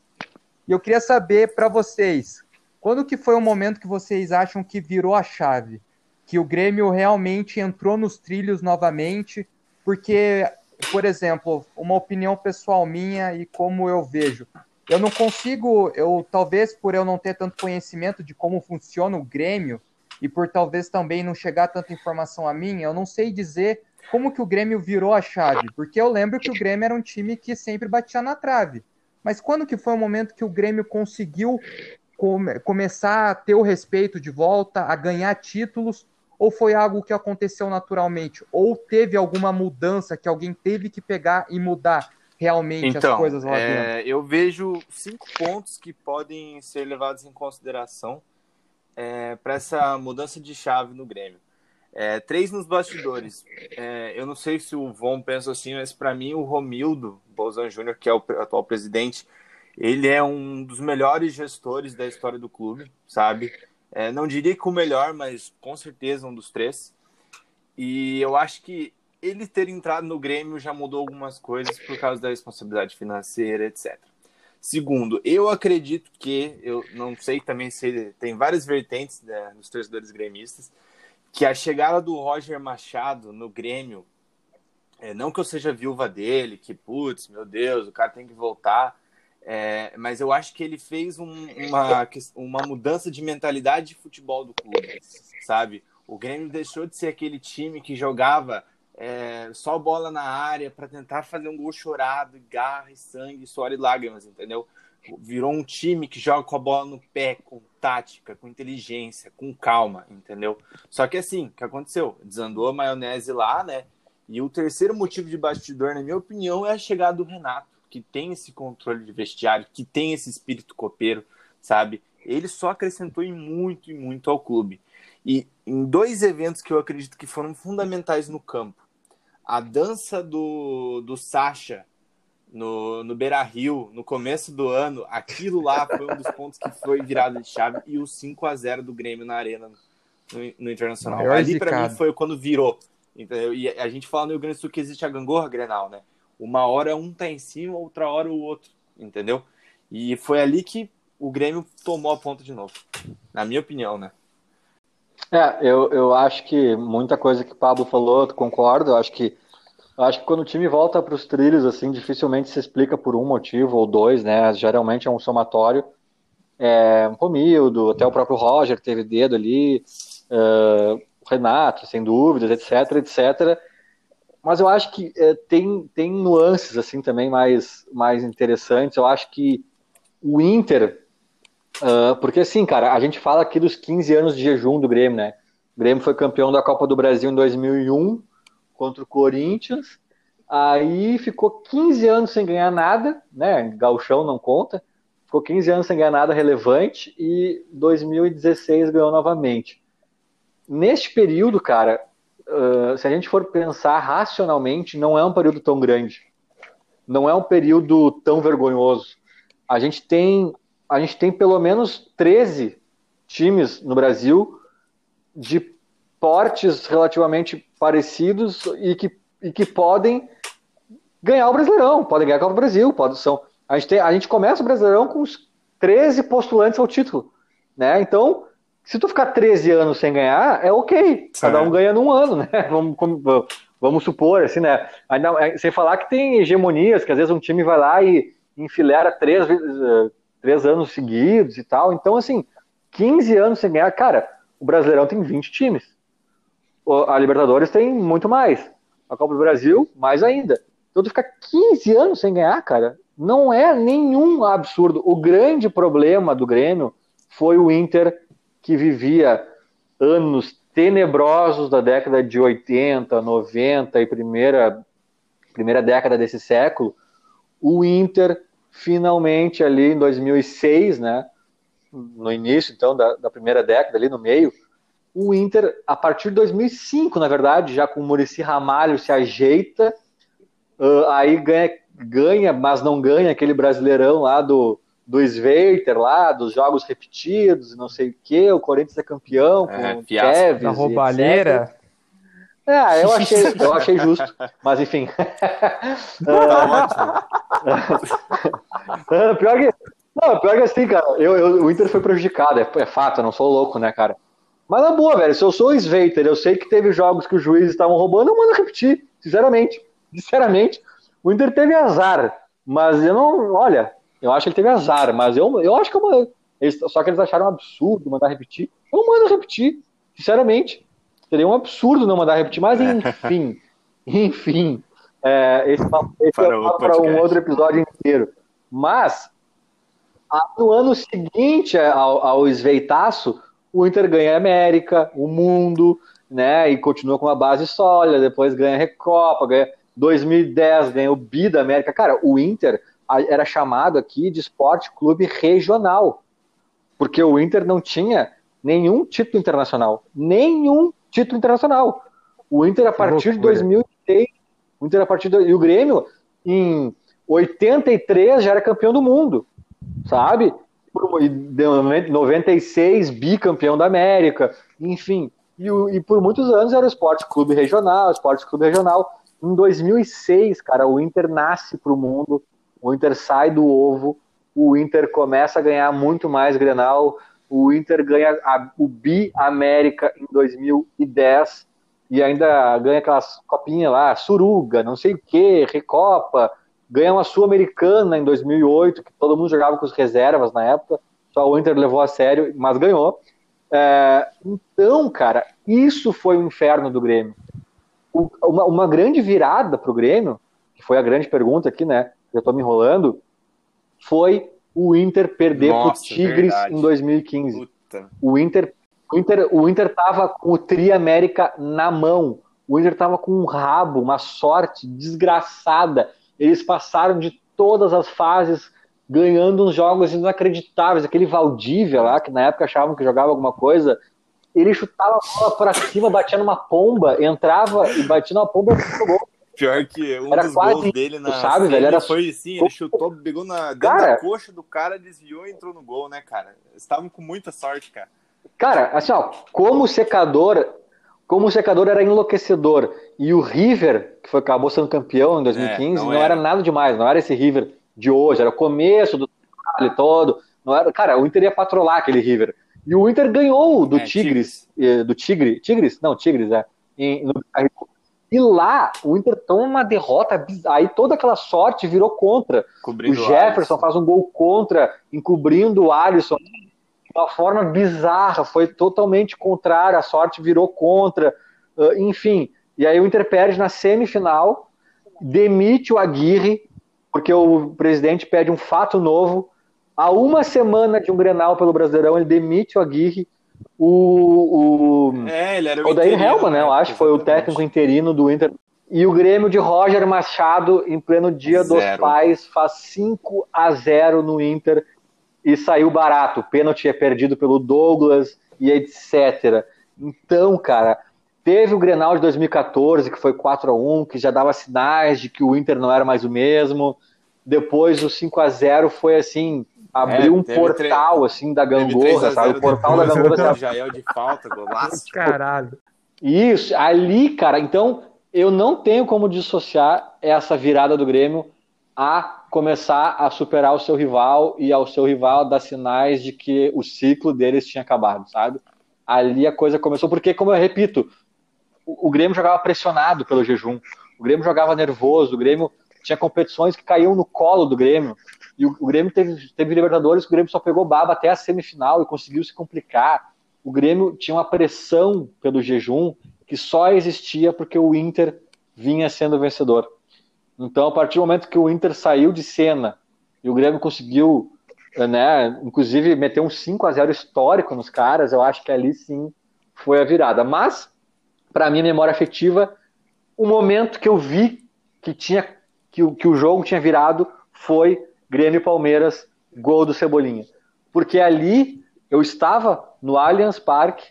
E eu queria saber para vocês, quando que foi o momento que vocês acham que virou a chave? Que o Grêmio realmente entrou nos trilhos novamente? Porque, por exemplo, uma opinião pessoal minha e como eu vejo, eu não consigo, eu talvez por eu não ter tanto conhecimento de como funciona o Grêmio e por talvez também não chegar tanta informação a mim, eu não sei dizer como que o Grêmio virou a chave, porque eu lembro que o Grêmio era um time que sempre batia na trave. Mas quando que foi o momento que o Grêmio conseguiu come, começar a ter o respeito de volta, a ganhar títulos, ou foi algo que aconteceu naturalmente? Ou teve alguma mudança que alguém teve que pegar e mudar realmente então, as coisas lá é, dentro? Eu vejo cinco pontos que podem ser levados em consideração é, para essa mudança de chave no Grêmio. É, três nos bastidores. É, eu não sei se o Von pensa assim, mas para mim o Romildo Bolzan Júnior, que é o atual presidente, ele é um dos melhores gestores da história do clube, sabe? É, não diria que o melhor, mas com certeza um dos três. E eu acho que ele ter entrado no Grêmio já mudou algumas coisas por causa da responsabilidade financeira, etc. Segundo, eu acredito que, eu não sei também se tem várias vertentes né, nos torcedores gremistas, que a chegada do Roger Machado no Grêmio, é, não que eu seja viúva dele, que putz, meu Deus, o cara tem que voltar, é, mas eu acho que ele fez um, uma, uma mudança de mentalidade de futebol do clube, sabe? O Grêmio deixou de ser aquele time que jogava é, só bola na área para tentar fazer um gol chorado, garra sangue, suor e lágrimas, entendeu? Virou um time que joga com a bola no pé, com tática, com inteligência, com calma, entendeu? Só que assim, o que aconteceu? Desandou a maionese lá, né? E o terceiro motivo de bastidor, na minha opinião, é a chegada do Renato que tem esse controle de vestiário, que tem esse espírito copeiro, sabe? Ele só acrescentou em muito e muito ao clube. E em dois eventos que eu acredito que foram fundamentais no campo, a dança do, do Sacha no, no Beira Rio, no começo do ano, aquilo lá foi um dos pontos que foi virado de chave e o 5 a 0 do Grêmio na Arena no, no Internacional. Maior Ali para mim foi quando virou. Entendeu? E a gente fala no Rio Grande do Sul que existe a gangorra Grenal, né? Uma hora um tá em cima, outra hora o outro, entendeu? E foi ali que o Grêmio tomou a ponta de novo, na minha opinião, né? É, eu, eu acho que muita coisa que o Pablo falou, concordo. Eu acho que eu acho que quando o time volta para os trilhos, assim, dificilmente se explica por um motivo ou dois, né? Geralmente é um somatório. é, Romildo, até o próprio Roger teve dedo ali, uh, Renato, sem dúvidas, etc, etc. Mas eu acho que é, tem, tem nuances assim também mais, mais interessantes. Eu acho que o Inter, uh, porque assim, cara, a gente fala aqui dos 15 anos de jejum do Grêmio, né? O Grêmio foi campeão da Copa do Brasil em 2001 contra o Corinthians. Aí ficou 15 anos sem ganhar nada, né? Galchão não conta. Ficou 15 anos sem ganhar nada relevante e 2016 ganhou novamente. Neste período, cara, uh, se a gente for pensar racionalmente, não é um período tão grande. Não é um período tão vergonhoso. A gente tem, a gente tem pelo menos 13 times no Brasil de portes relativamente parecidos e que, e que podem ganhar o Brasileirão, podem ganhar a Copa do Brasil, pode, são, a gente, tem, a gente começa o Brasileirão com os 13 postulantes ao título, né? Então, se tu ficar 13 anos sem ganhar, é ok, cada um ganha num ano, né? Vamos, vamos supor, assim, né? Ainda, é, sem falar que tem hegemonias, que às vezes um time vai lá e enfilera três, eh, três anos seguidos e tal, então, assim, 15 anos sem ganhar, cara, o Brasileirão tem 20 times. A Libertadores tem muito mais. A Copa do Brasil, mais ainda. Então tu fica 15 anos sem ganhar, cara, não é nenhum absurdo. O grande problema do Grêmio foi o Inter que vivia anos tenebrosos da década de 80, 90 e primeira, primeira década desse século. O Inter finalmente ali em 2006, né, no início, então, da, da primeira década, ali no meio, o Inter, a partir de 2005, na verdade, já com o Murici Ramalho se ajeita, uh, aí ganha, ganha, mas não ganha aquele brasileirão lá do, do Sveiter lá, dos jogos repetidos, não sei o que, o Corinthians é campeão, é, com o Kevin. Da roubalheira. É, eu achei, eu achei justo, mas enfim. Tá uh, pior que, não, pior que assim, cara, eu, eu, o Inter foi prejudicado, é, é, fato, eu não sou louco, né, cara? Mas na boa, velho, se eu sou o Sveiter, eu sei que teve jogos que os juízes estavam roubando, eu mando repetir, sinceramente. Sinceramente, o Inter teve azar, mas eu não, olha, eu acho que ele teve azar, mas eu, eu acho que eu, eles, só que eles acharam um absurdo mandar repetir. Eu mando repetir, sinceramente. Seria um absurdo não mandar repetir, mas enfim, enfim. É, esse, esse para, é para um outro episódio inteiro. Mas no ano seguinte ao, ao esveitaço, o Inter ganha a América, o mundo, né? E continua com uma base sólida, depois ganha a Recopa, ganha 2010, ganha o Bi da América. Cara, o Inter era chamado aqui de esporte clube regional, porque o Inter não tinha nenhum título internacional, nenhum título internacional. O Inter a partir de 2006, o Inter a partir do, e o Grêmio em 83 já era campeão do mundo sabe? Por 96, bicampeão da América, enfim. E, e, por muitos anos era o Esporte Clube Regional, Esporte Clube Regional. Em 2006, cara, o Inter nasce para o mundo, o Inter sai do ovo, o Inter começa a ganhar muito mais Grenal, o Inter ganha a, o Bi América em 2010 e ainda ganha aquelas copinhas lá, Suruga, não sei o que, Recopa, ganhou uma Sul-Americana em 2008, que todo mundo jogava com os reservas na época, só o Inter levou a sério, mas ganhou. É, então, cara, isso foi o inferno do Grêmio. O, uma, uma, grande virada para o Grêmio, que foi a grande pergunta aqui, né? Eu estou me enrolando, foi o Inter perder para o Tigres verdade. em 2015. Puta. O Inter, o Inter, o Inter tava com o Tri América na mão. O Inter tava com um rabo, uma sorte desgraçada eles passaram de todas as fases ganhando uns jogos inacreditáveis. Aquele Valdívia lá, que na época achavam que jogava alguma coisa, ele chutava a bola para cima, batia numa pomba, entrava e batia numa pomba e gol. Pior que um era dos gols dele na sabe, velho, era foi assim, ele chutou, pegou na cara, coxa do cara, desviou e entrou no gol, né, cara? Estavam com muita sorte, cara. Cara, assim, ó, como secador, como o secador era enlouquecedor e o River, que foi, acabou sendo campeão em 2015, é, não, não era. era. nada demais, não era esse River de hoje, era o começo do trabalho todo. Não era, cara, o Inter ia patrolar aquele River. E o Inter ganhou do é, Tigres, Tigres, do Tigre, Tigres? Não, Tigres, é. Em, no, E lá, o Inter toma uma derrota, aí toda aquela sorte virou contra. Cobrindo o Jefferson o faz um gol contra, encobrindo o Alisson de uma forma bizarra, foi totalmente contrária, a sorte virou contra, uh, enfim. E aí o Inter perde na semifinal, demite o Aguirre, porque o presidente pede um fato novo. Há uma semana de um Grenal pelo Brasileirão, ele demite o Aguirre. O, o, é, ele era o Odair Helman, né? Eu né? acho, foi o técnico interino do Inter. E o Grêmio de Roger Machado, em pleno dia Zero. dos pais, faz 5 a 0 no Inter e saiu barato. O pênalti é perdido pelo Douglas e etc. Então, cara, teve o Grenal de 2014, que foi 4 a 1 que já dava sinais de que o Inter não era mais o mesmo. Depois o 5 a 0 foi assim, abriu é, um portal tre... assim da gangorra, sabe? O portal da gangorra. Jael de falta, golaço. Caralho. Isso, ali, cara, então eu não tenho como dissociar essa virada do Grêmio a começar a superar o seu rival e ao seu rival dar sinais de que o ciclo deles tinha acabado, sabe? Ali a coisa começou, porque, como eu repito, o, o Grêmio jogava pressionado pelo jejum, o Grêmio jogava nervoso, o Grêmio tinha competições que caíam no colo do Grêmio. E o, o Grêmio teve, teve Libertadores, o Grêmio só pegou baba até a semifinal e conseguiu se complicar. O Grêmio tinha uma pressão pelo jejum que só existia porque o Inter vinha sendo vencedor. Então, a partir do momento que o Inter saiu de cena e o Grêmio conseguiu, né, inclusive meter um 5 a 0 histórico nos caras, eu acho que ali sim foi a virada. Mas, para mim, memória afetiva, o momento que eu vi que tinha que, que o jogo tinha virado foi Grêmio e Palmeiras, gol do Cebolinha. Porque ali eu estava no Allianz Parque,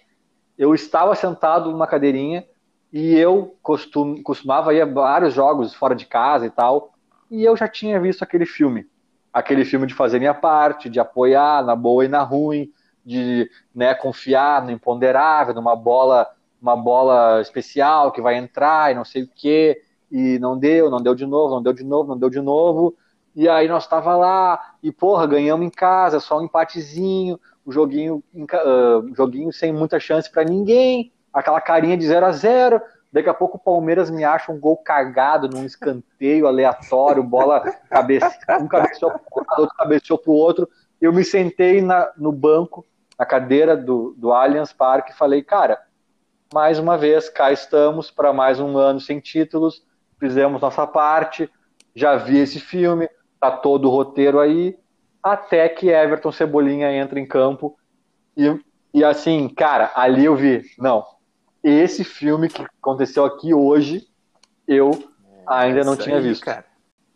eu estava sentado numa cadeirinha e eu costum, costumava ir a vários jogos fora de casa e tal, e eu já tinha visto aquele filme. Aquele filme de fazer minha parte, de apoiar na boa e na ruim, de né, confiar no imponderável, numa bola, uma bola especial que vai entrar e não sei o quê, e não deu, não deu de novo, não deu de novo, não deu de novo. E aí nós tava lá, e porra, ganhamos em casa, só um empatezinho, o um joguinho, joguinho sem muita chance para ninguém aquela carinha de 0 a 0 Daqui a pouco o Palmeiras me acha um gol cagado num escanteio aleatório, bola cabeça, um cabeceou pro lado, outro cabeceou pro outro. Eu me sentei na, no banco, na cadeira do, do Allianz Parque e falei, cara, mais uma vez, cá estamos para mais um ano sem títulos, fizemos nossa parte, já vi esse filme, tá todo o roteiro aí, até que Everton Cebolinha entra em campo e, e assim, cara, ali eu vi, não, esse filme que aconteceu aqui hoje, eu é, ainda não tinha aí, visto. Cara.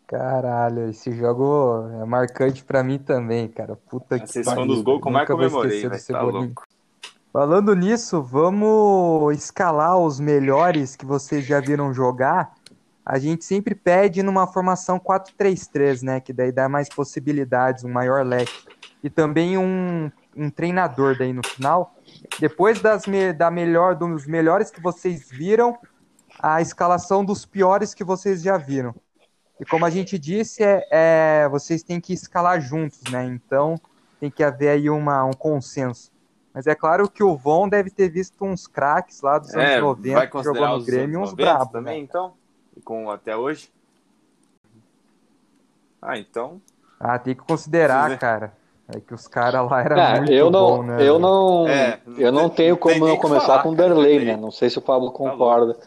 Caralho, esse jogo é marcante para mim também, cara. Puta a que sessão dos gols que eu mais comemorei, vai tá louco. Falando nisso, vamos escalar os melhores que vocês já viram jogar. A gente sempre pede numa formação 4-3-3, né? Que daí dá mais possibilidades, um maior leque. E também um, um treinador daí no final. Depois das da melhor, dos melhores que vocês viram, a escalação dos piores que vocês já viram. E como a gente disse, é, é, vocês têm que escalar juntos, né? Então tem que haver aí uma, um consenso. Mas é claro que o Von deve ter visto uns craques lá dos é, anos 90 que jogou no Grêmio, uns brabos. Também, né? então? Com até hoje? Ah, então. Ah, tem que considerar, cara. É que os caras lá eram é, muito eu não, bom, né? Eu não, é, eu não tenho como não começar falar, com o Derley, né? Não sei se o Pablo tá concorda.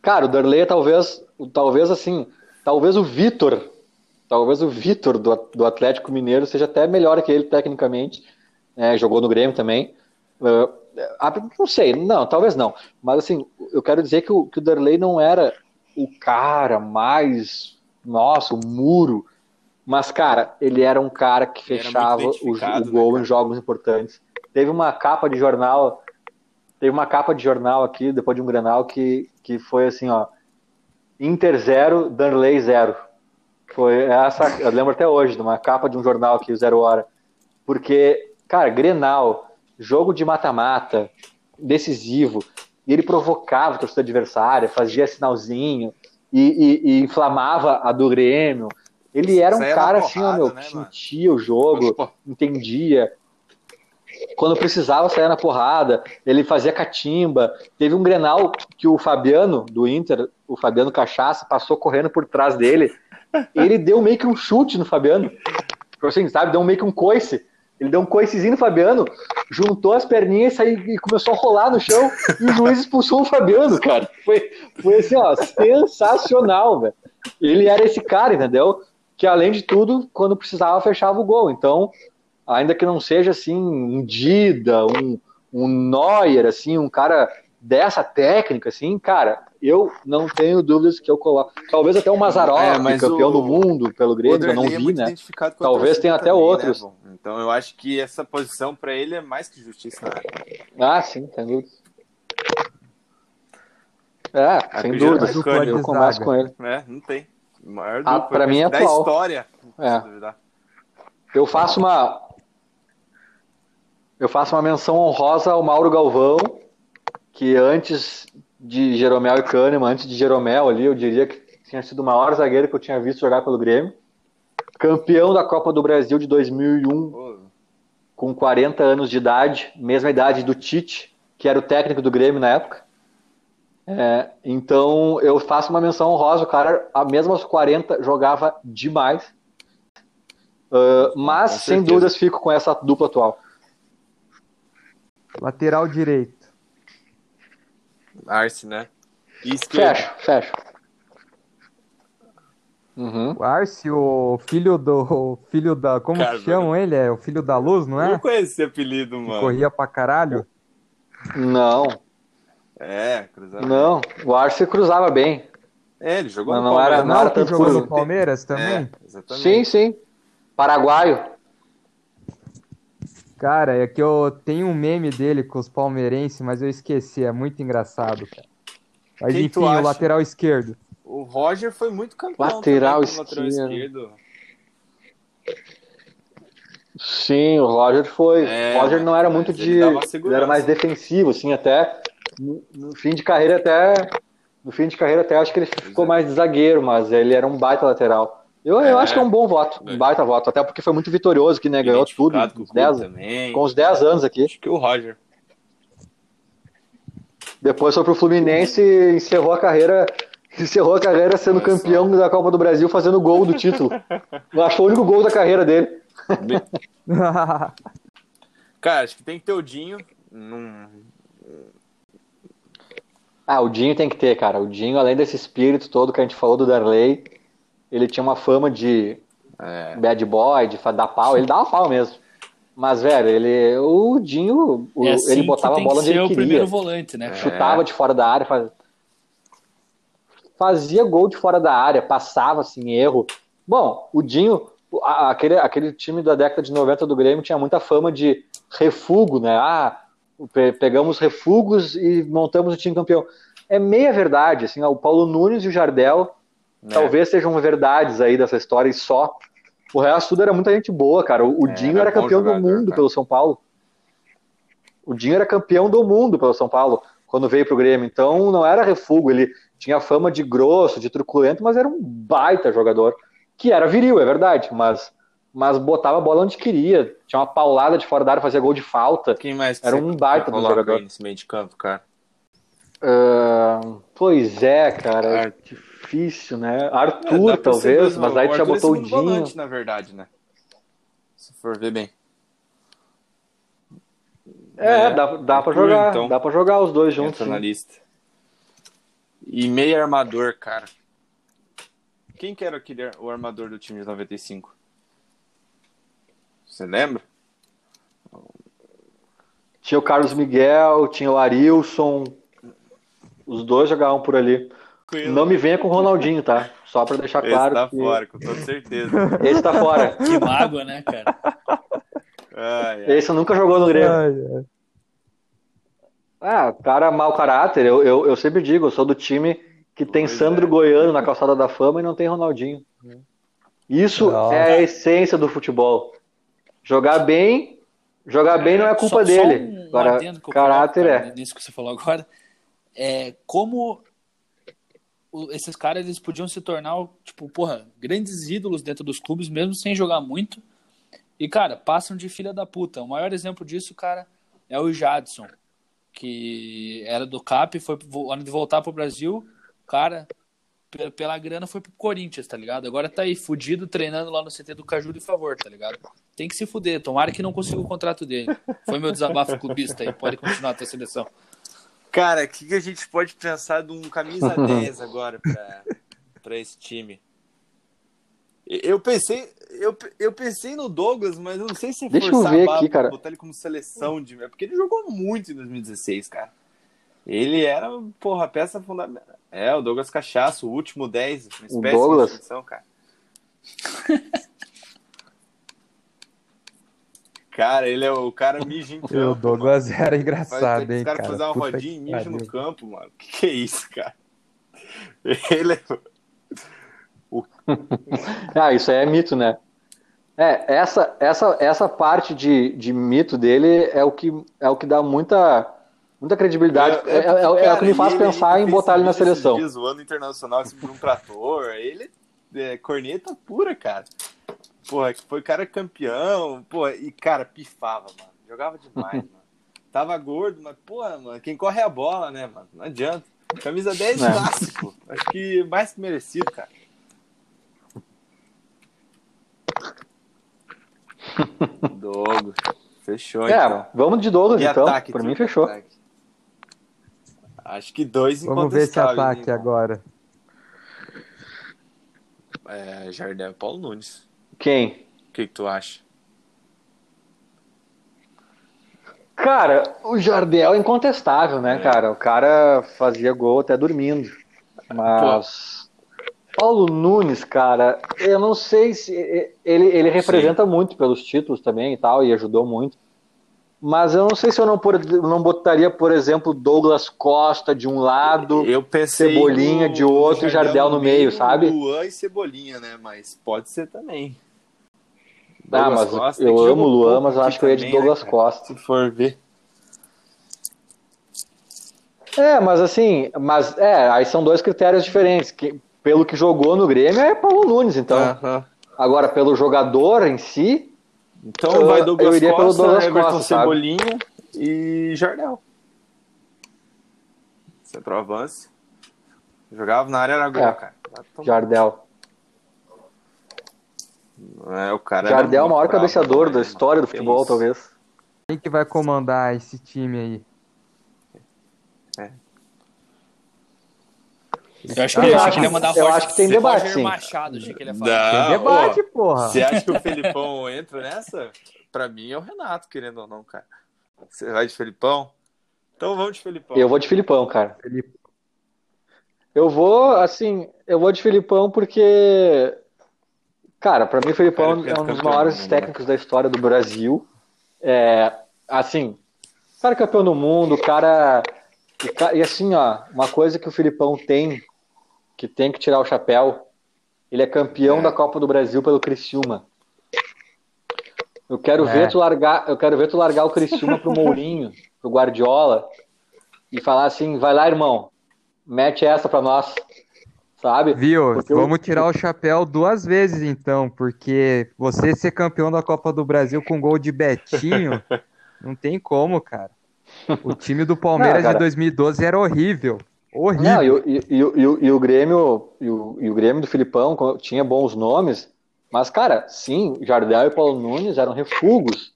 Cara, o Derley é talvez, talvez assim, talvez o Vitor, talvez o Vitor do, do Atlético Mineiro seja até melhor que ele tecnicamente. Né? Jogou no Grêmio também. Uh, não sei, não, talvez não. Mas assim, eu quero dizer que o, que o Derley não era o cara mais, nossa, o muro mas, cara, ele era um cara que fechava o, o, né, gol né, em jogos importantes. Teve uma capa de jornal, teve uma capa de jornal aqui, depois de um Granal, que, que foi assim, ó. Inter 0, Danley 0. Foi essa, eu lembro até hoje, de uma capa de um jornal aqui, o Zero Hora. Porque, cara, Grenal, jogo de mata-mata, decisivo, e ele provocava a torcida adversária, fazia sinalzinho, e, e, e inflamava a do Grêmio. Ele era um cara porrada, assim, ó, meu, né, que sentia o jogo, entendia. quando precisava sair na porrada, ele fazia catimba. Teve um Grenal que o Fabiano, do Inter, o Fabiano Cachaça, passou correndo por trás dele. Ele deu meio que um chute no Fabiano. Tipo assim, sabe? Deu meio que um coice. Ele deu um coicezinho no Fabiano, juntou as perninhas e, saiu, e começou a rolar no chão e o juiz expulsou o Fabiano, cara. Foi, foi assim, ó, sensacional, velho. Ele era esse cara, entendeu? Que além de tudo, quando precisava, fechava o gol. Então, ainda que não seja assim um Dida, um, um Neuer, assim, um cara dessa técnica, assim, cara, eu não tenho dúvidas que eu coloco. Talvez até o Mazarop, é, campeão o... do mundo pelo Grêmio, eu não vi, é né? Talvez tenha até também, né, outros. Né, então eu acho que essa posição para ele é mais que justiça. Né? Ah, sim, sem dúvida. É, sem dúvida. Eu começo com ele. É, não tem. Maior ah, para mim é da atual. história. É. Eu faço uma eu faço uma menção honrosa ao Mauro Galvão, que antes de Jeromel e Kahneman, antes de Jeromel ali, eu diria que tinha sido o maior zagueiro que eu tinha visto jogar pelo Grêmio. Campeão da Copa do Brasil de 2001, com 40 anos de idade, mesma idade do Tite, que era o técnico do Grêmio na época. É, então eu faço uma menção honrosa, o cara, a mesmo aos 40, jogava demais. Uh, mas, sem dúvidas, fico com essa dupla atual. Lateral direito. Arce, né? Fecha, fecha. Uhum. O Arce, o filho do. O filho da. Como Cara, chamam ele? É o filho da luz, não é? não conheço esse apelido, mano. Que corria pra caralho? Não. É, cruzava. Não, o Arce cruzava bem. É, ele jogou não, no não Palmeiras. Era, não era tanto jogou no Palmeiras também? É, exatamente. Sim, sim. Paraguaio. Cara, é que eu tenho um meme dele com os palmeirenses, mas eu esqueci, é muito engraçado, cara. Mas Quem enfim, o lateral esquerdo. O Roger foi muito campeão lateral, esquerdo. lateral esquerdo. Sim, o Roger foi. É, o Roger não era muito de. Ele, ele, era mais defensivo, assim, até. No, no, fim de carreira até. No fim de carreira até acho que ele ficou mais de zagueiro, mas ele era um baita lateral. Eu, eu acho que é um bom voto, um baita voto, até porque foi muito vitorioso, que né, ganhou tudo com os, 10, com os 10 anos aqui. Acho que o Roger. Depois foi pro Fluminense e encerrou a carreira encerrou a carreira sendo campeão da Copa do Brasil, fazendo gol do título. Eu acho que foi o único gol da carreira dele. Cara, acho que tem que ter o Dinho. Num... Ah, o Dinho tem que ter, cara. O Dinho, além desse espírito todo que a gente falou do Darley, ele tinha uma fama de é. bad boy, de dar pau. Ele dava pau mesmo. Mas, velho, ele, o Dinho, é assim ele botava a bola onde ele queria. o primeiro volante, né? Chutava é. de fora da área, faz... fazia gol de fora da área, passava sem erro. Bom, o Dinho, aquele, aquele time da década de 90 do Grêmio tinha muita fama de refugo, né? Ah, pegamos refugos e montamos o time campeão. É meia verdade, assim, o Paulo Nunes e o Jardel né? Talvez sejam verdades aí dessa história e só. O resto tudo era muita gente boa, cara. O, é, Dinho era, era campeão jogador, do mundo cara. pelo São Paulo. O Dinho era campeão do mundo pelo São Paulo quando veio pro Grêmio. Então não era refugo, ele tinha fama de grosso, de truculento, mas era um baita jogador. Que era viril, é verdade, mas, mas botava a bola onde queria. Tinha uma paulada de fora da área, fazia gol de falta. Quem mais era um baita jogador. nesse meio de campo, cara? Uh, pois é, cara difícil, né? Arthur, é, talvez, mas aí tu já botou o Dinho. Volante, na verdade, né? Se for ver bem. É, é dá, dá pra jogar. Então, dá pra jogar os dois juntos. na lista. E meio armador, cara. Quem que era aquele, o armador do time de 95? Você lembra? Tinha o Carlos Miguel, tinha o Arilson. Os dois jogavam por ali. Não me venha com o Ronaldinho, tá? Só pra deixar claro. Esse tá que... fora, com toda certeza. Esse tá fora. Que mágoa, né, cara? Ai, ai. Esse nunca jogou no Grêmio. Ai, ah, cara mau caráter. Eu, eu, eu sempre digo, eu sou do time que tem pois Sandro é. Goiano na calçada da fama e não tem Ronaldinho. Isso Nossa. é a essência do futebol. Jogar bem, jogar bem não é culpa só, dele. Só um Agora, caráter é. Nisso que você falou agora, é como esses caras eles podiam se tornar, tipo, porra, grandes ídolos dentro dos clubes, mesmo sem jogar muito. E, cara, passam de filha da puta. O maior exemplo disso, cara, é o Jadson, que era do CAP, foi ano de voltar pro Brasil, cara, pela grana foi pro Corinthians, tá ligado? Agora tá aí fudido treinando lá no CT do Caju de favor, tá ligado? Tem que se fuder, tomara que não consiga o contrato dele. Foi meu desabafo clubista aí, pode continuar a seleção. Cara, o que, que a gente pode pensar de um camisa 10 agora pra, pra esse time? Eu pensei, eu, eu pensei no Douglas, mas eu não sei se Deixa forçar eu ver aqui, cara. botar ele como seleção de. Porque ele jogou muito em 2016, cara. Ele era, porra, peça fundamental. É, o Douglas Cachaço, o último 10, uma espécie o Douglas. de seleção, cara. cara, ele é o cara mija em campo. O Douglas mano. era engraçado, hein, cara. Os caras fazer uma Puta rodinha e mija no campo, mano. Que que é isso, cara? Ele é ah, isso aí é mito, né? É, essa, essa, essa parte de, de mito dele é o que, é o que dá muita, muita credibilidade. É, é, é, cara, é, é o que me faz ele, pensar ele em botar ele na seleção. Dias, o ano internacional assim, por um trator, ele é corneta pura, cara. Porra, foi cara campeão, pô, e cara, pifava, mano. Jogava demais, mano. Tava gordo, mas, porra, mano, quem corre é a bola, né, mano? Não adianta. Camisa 10 é. clássico. Acho que mais que merecido, cara. Douglas. Fechou, é, então. Vamos de Douglas, e então. Ataque, Por mim, fechou. Ataque. Acho que dois Vamos ver esse ataque então. agora. É, Jardel Paulo Nunes. Quem? O que, que tu acha? Cara, o Jardel é incontestável, né, é. cara? O cara fazia gol até dormindo. Mas. Pô Paulo Nunes, cara, eu não sei se. Ele, ele representa Sim. muito pelos títulos também e tal, e ajudou muito. Mas eu não sei se eu não, por, não botaria, por exemplo, Douglas Costa de um lado, Cebolinha no, de outro e Jardel no meio, sabe? Luan e Cebolinha, né? Mas pode ser também. Ah, mas Costa, eu amo o Luan, mas eu acho que eu ia de Douglas né, Costa. Se for ver. É, mas assim, mas é, aí são dois critérios diferentes. Que, pelo que jogou no Grêmio, é Paulo Nunes, então. Agora, pelo jogador em si. Então eu, vai Douglas eu iria Costa, pelo Douglas Everton Costa, Cebolinha sabe? e Jardel. Centroavance. Jogava na área Aragão, é, cara. Jardel. É, o cara Jardel é o maior cabeceador da história do futebol, talvez. Quem que vai comandar esse time aí? Eu acho que, eu acho que ele ia mandar Eu acho que tem debate, sim. Machado, achei que ele ia falar. Não, tem debate, porra. Você acha que o Felipão entra nessa? Pra mim é o Renato, querendo ou não, cara. Você vai de Felipão? Então vamos de Felipão. Eu vou de Felipão, cara. Eu vou, assim, eu vou de Felipão porque, cara, pra mim o Felipão é um dos maiores técnicos né? da história do Brasil. É, assim, cara é campeão do mundo, cara. E, assim, ó, uma coisa que o Filipão tem que tem que tirar o chapéu. Ele é campeão é. da Copa do Brasil pelo Criciúma. Eu quero é. ver tu largar, eu quero ver tu largar o Criciúma pro Mourinho, pro Guardiola e falar assim: "Vai lá, irmão. Mete essa para nós." Sabe? Viu? Porque Vamos eu... tirar o chapéu duas vezes então, porque você ser campeão da Copa do Brasil com gol de Betinho, não tem como, cara. O time do Palmeiras não, de 2012 era horrível. Horrível. Não, e, e, e, e, o Grêmio, e o, e o Grêmio do Filipão tinha bons nomes, mas, cara, sim, Jardel e Paulo Nunes eram refugos.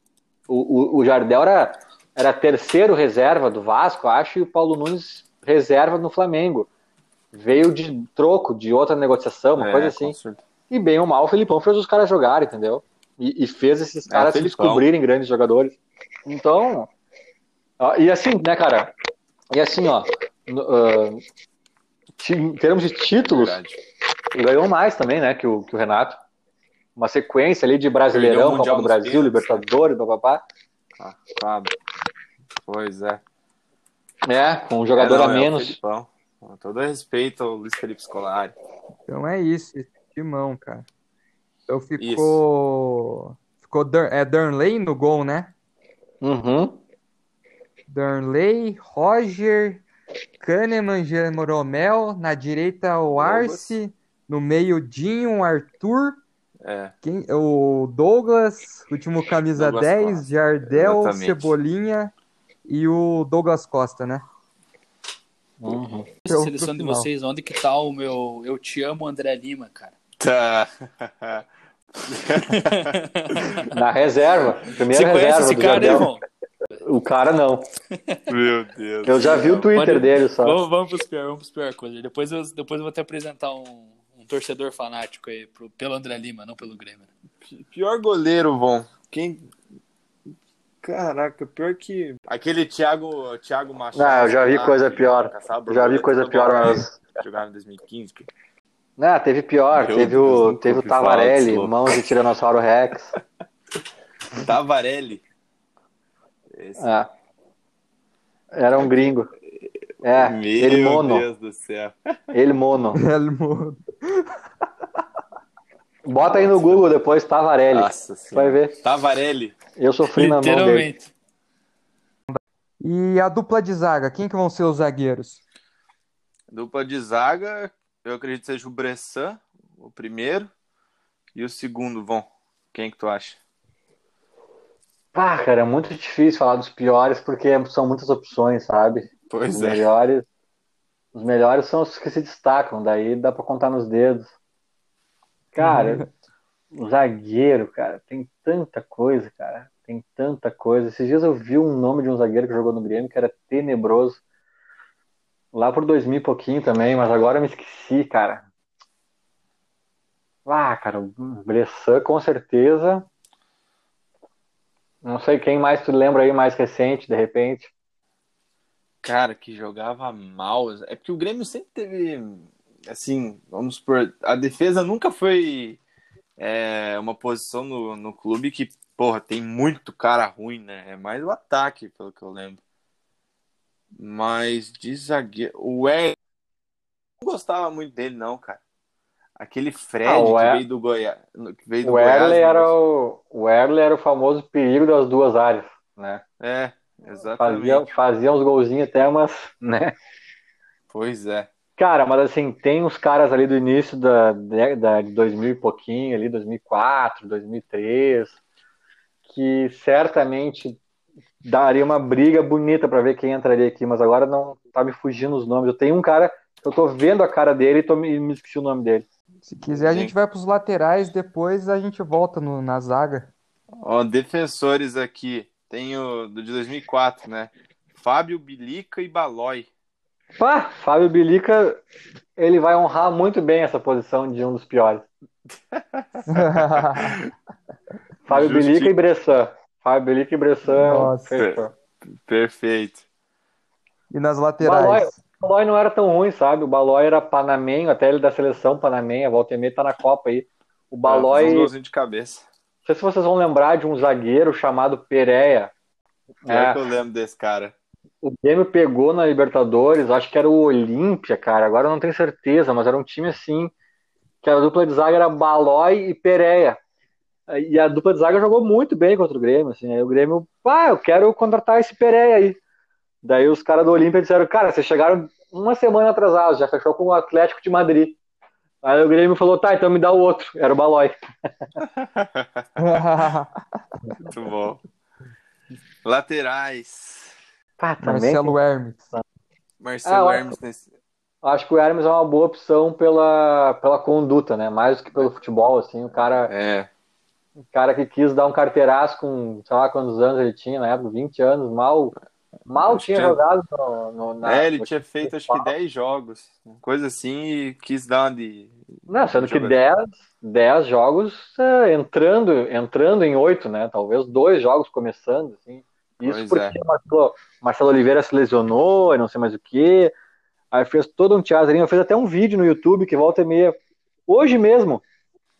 O, o, o Jardel era, era terceiro reserva do Vasco, acho, e o Paulo Nunes reserva no Flamengo. Veio de troco, de outra negociação, uma é, coisa assim. E bem ou mal, o Filipão fez os caras jogarem, entendeu? E, e fez esses é, caras é, se descobrirem grandes jogadores. Então, e assim, né, cara? E assim, ó, uh, em termos de títulos, Verdade. ganhou mais também, né, que o, que o Renato. Uma sequência ali de Brasileirão, Copa do Brasil, Libertadores, papapá. Ah, claro. Pois é. É, com um jogador é, não, a é menos. É com todo respeito ao Luiz Felipe Scolari. Então é isso, timão, cara. Então ficou. Isso. Ficou é Darnley no gol, né? Uhum. Darnley, Roger, Kahneman, Jeromel, na direita o Arce, no meio Dinho, Arthur, É. Quem, o Douglas, último camisa Douglas 10, Costa. Jardel, Exatamente. Cebolinha e o Douglas Costa, né? Uhum. Seleção de vocês, onde que tá o meu Eu Te Amo André Lima, cara? Tá. Na reserva. Primeira Você conhece reserva esse do cara, Jardel. irmão? O cara não. Meu Deus. Eu já vi o Twitter Pode- dele só. Vamos, vamos pros pior, vamos pros pior coisa. Depois eu, depois eu vou te apresentar um, um torcedor fanático aí pro, pelo André Lima, não pelo Grêmio. Pior goleiro, Von. Quem. Caraca, pior que. Aquele Thiago, Thiago Machado. Ah, eu já vi lá, coisa pior. Já vi coisa pior, mas- Jogava em 2015. que- Ah, teve pior. Meu teve Deus, o, teve o Tavarelli, mãos de Tiranossauro Rex. Tavarelli. Esse. Ah. Era um gringo. É, Meu ele mono. Deus do céu. Ele mono. Elmo. Bota aí no Google depois Tavarelli. Nossa vai ver. Tavarelli. Eu sofri na mão dele. Literalmente. E a dupla de zaga, quem que vão ser os zagueiros? Dupla de zaga, eu acredito que seja o Bressan, o primeiro. E o segundo, Von. Quem que tu acha? Ah, cara, é muito difícil falar dos piores porque são muitas opções, sabe? Os Pois é. melhores, os melhores são os que se destacam, daí dá pra contar nos dedos. Cara, zagueiro, cara, tem tanta coisa, cara, tem tanta coisa. Esses dias eu vi um nome de um zagueiro que jogou no Grêmio que era tenebroso. Lá por 2000 e pouquinho também, mas agora eu me esqueci, cara. Ah, cara, o Bressan com certeza. Não sei quem mais tu lembra aí mais recente, de repente. Cara, que jogava mal. É porque o Grêmio sempre teve, assim, vamos por. A defesa nunca foi é, uma posição no, no clube que, porra, tem muito cara ruim, né? É mais o ataque, pelo que eu lembro. Mas de zagueiro. O Ed. Não gostava muito dele, não, cara. Aquele Fred Ah, que Er- veio do Goiás. Que veio do O Goiás, Erle era o, o Erle era o famoso perigo das duas áreas, né? É, exatamente. Fazia, fazia uns golzinhos até umas, né? Pois é. Cara, mas assim, tem uns caras ali do início da, da, de 2000 e pouquinho, ali, 2004, 2003, que certamente daria uma briga bonita pra ver quem entraria aqui, mas agora não tá me fugindo os nomes. Eu tenho um cara, eu tô vendo a cara dele e tô me, me esqueci o nome dele. Se quiser, a gente vai pros laterais, depois a gente volta no- na zaga. Ó, defensores aqui. Tem o do de 2004, né? Fábio Bilica e Balói. Pá, Fábio Bilica, ele vai honrar muito bem essa posição de um dos piores. Fábio Justi- Bilica e Bressan. Fábio Bilica e Bressan. Nossa. fechou. Perfeito. E nas laterais? O Balói não era tão ruim, sabe? O Balói era panamenho, até ele da seleção panamenha, volta e meia tá na Copa aí. O Balói, um não golzinho de cabeça. sei se vocês vão lembrar de um zagueiro chamado Pereira. Pior É. que eu lembro desse cara. O Grêmio pegou na Libertadores, acho que era o Olímpia, cara. Agora eu não tenho certeza, mas era um time assim, que a dupla de zaga era Balói e Pereira. E a dupla de zaga jogou muito bem contra o Grêmio, assim. Aí o Grêmio, pá, eu quero contratar esse Pereira aí. Daí os caras do Olímpia disseram, cara, vocês chegaram uma semana atrasados, já fechou com o Atlético de Madrid. Aí o Grêmio falou, tá, então me dá o outro. Era o Balói. Muito bom. Laterais. Pá, também. Marcelo Hermes. Marcelo Ah, Hermes nesse. Acho que o Hermes é uma boa opção pela, pela conduta, né? Mais do que pelo futebol, assim. O cara, É. o cara que quis dar um carteiraço com, sei lá quantos anos ele tinha na época, 20 anos, mal, mal tinha que- jogado no, no- na- é, ele tinha feito acho que 10 jogos. Coisa assim e quis dar uma de. Não, sendo que jogador. 10, 10 jogos é, entrando, entrando em 8, né? Talvez dois jogos começando, assim. Isso Pois porque é. o Marcelo, Marcelo Oliveira se lesionou e não sei mais o quê. Aí fez todo um teatro, fez até um vídeo no YouTube que volta e meia. Hoje mesmo,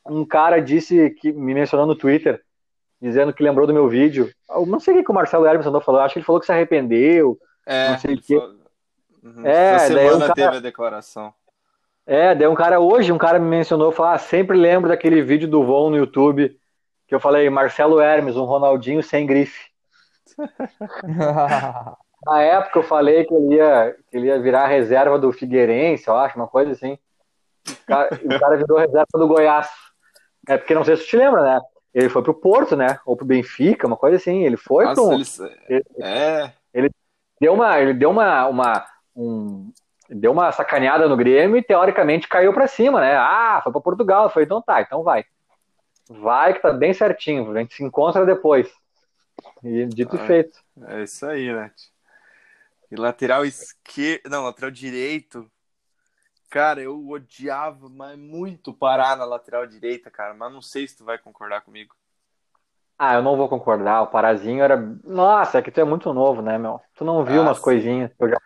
um cara disse que me mencionou no Twitter, dizendo que lembrou do meu vídeo. Eu não sei o que que o Marcelo Hermes andou falando, acho que ele falou que se arrependeu. É, Não sei o falou- Uhum. É, Essa daí o cara- teve a declaração. É, daí um cara, hoje um cara me mencionou, falou, ah, sempre lembro daquele vídeo do Von no YouTube, que eu falei, Marcelo Hermes, um Ronaldinho sem grife. Na época eu falei que ele ia, que ele ia virar reserva do Figueirense, eu acho, uma coisa assim. O cara, o cara virou reserva do Goiás. É porque não sei se tu te lembra, né? Ele foi pro Porto, né? Ou pro Benfica, uma coisa assim. Ele foi Nossa, pro. ele- Ele, É, deu uma, ele deu uma, uma, um, deu uma sacaneada no Grêmio e teoricamente caiu pra cima, né? Ah, foi pra Portugal. Falei, então tá, então vai. Vai que tá bem certinho. A gente se encontra depois. E dito e Ah. feito. é isso aí, né? E lateral esquerdo. Não, lateral direito. Cara, eu odiava, mas muito parar na lateral direita, cara. Mas não sei se tu vai concordar comigo. Ah, eu não vou concordar. O Parazinho era. Nossa, é que tu é muito novo, né, meu? Tu não viu Ah, umas sim. coisinhas. eu já...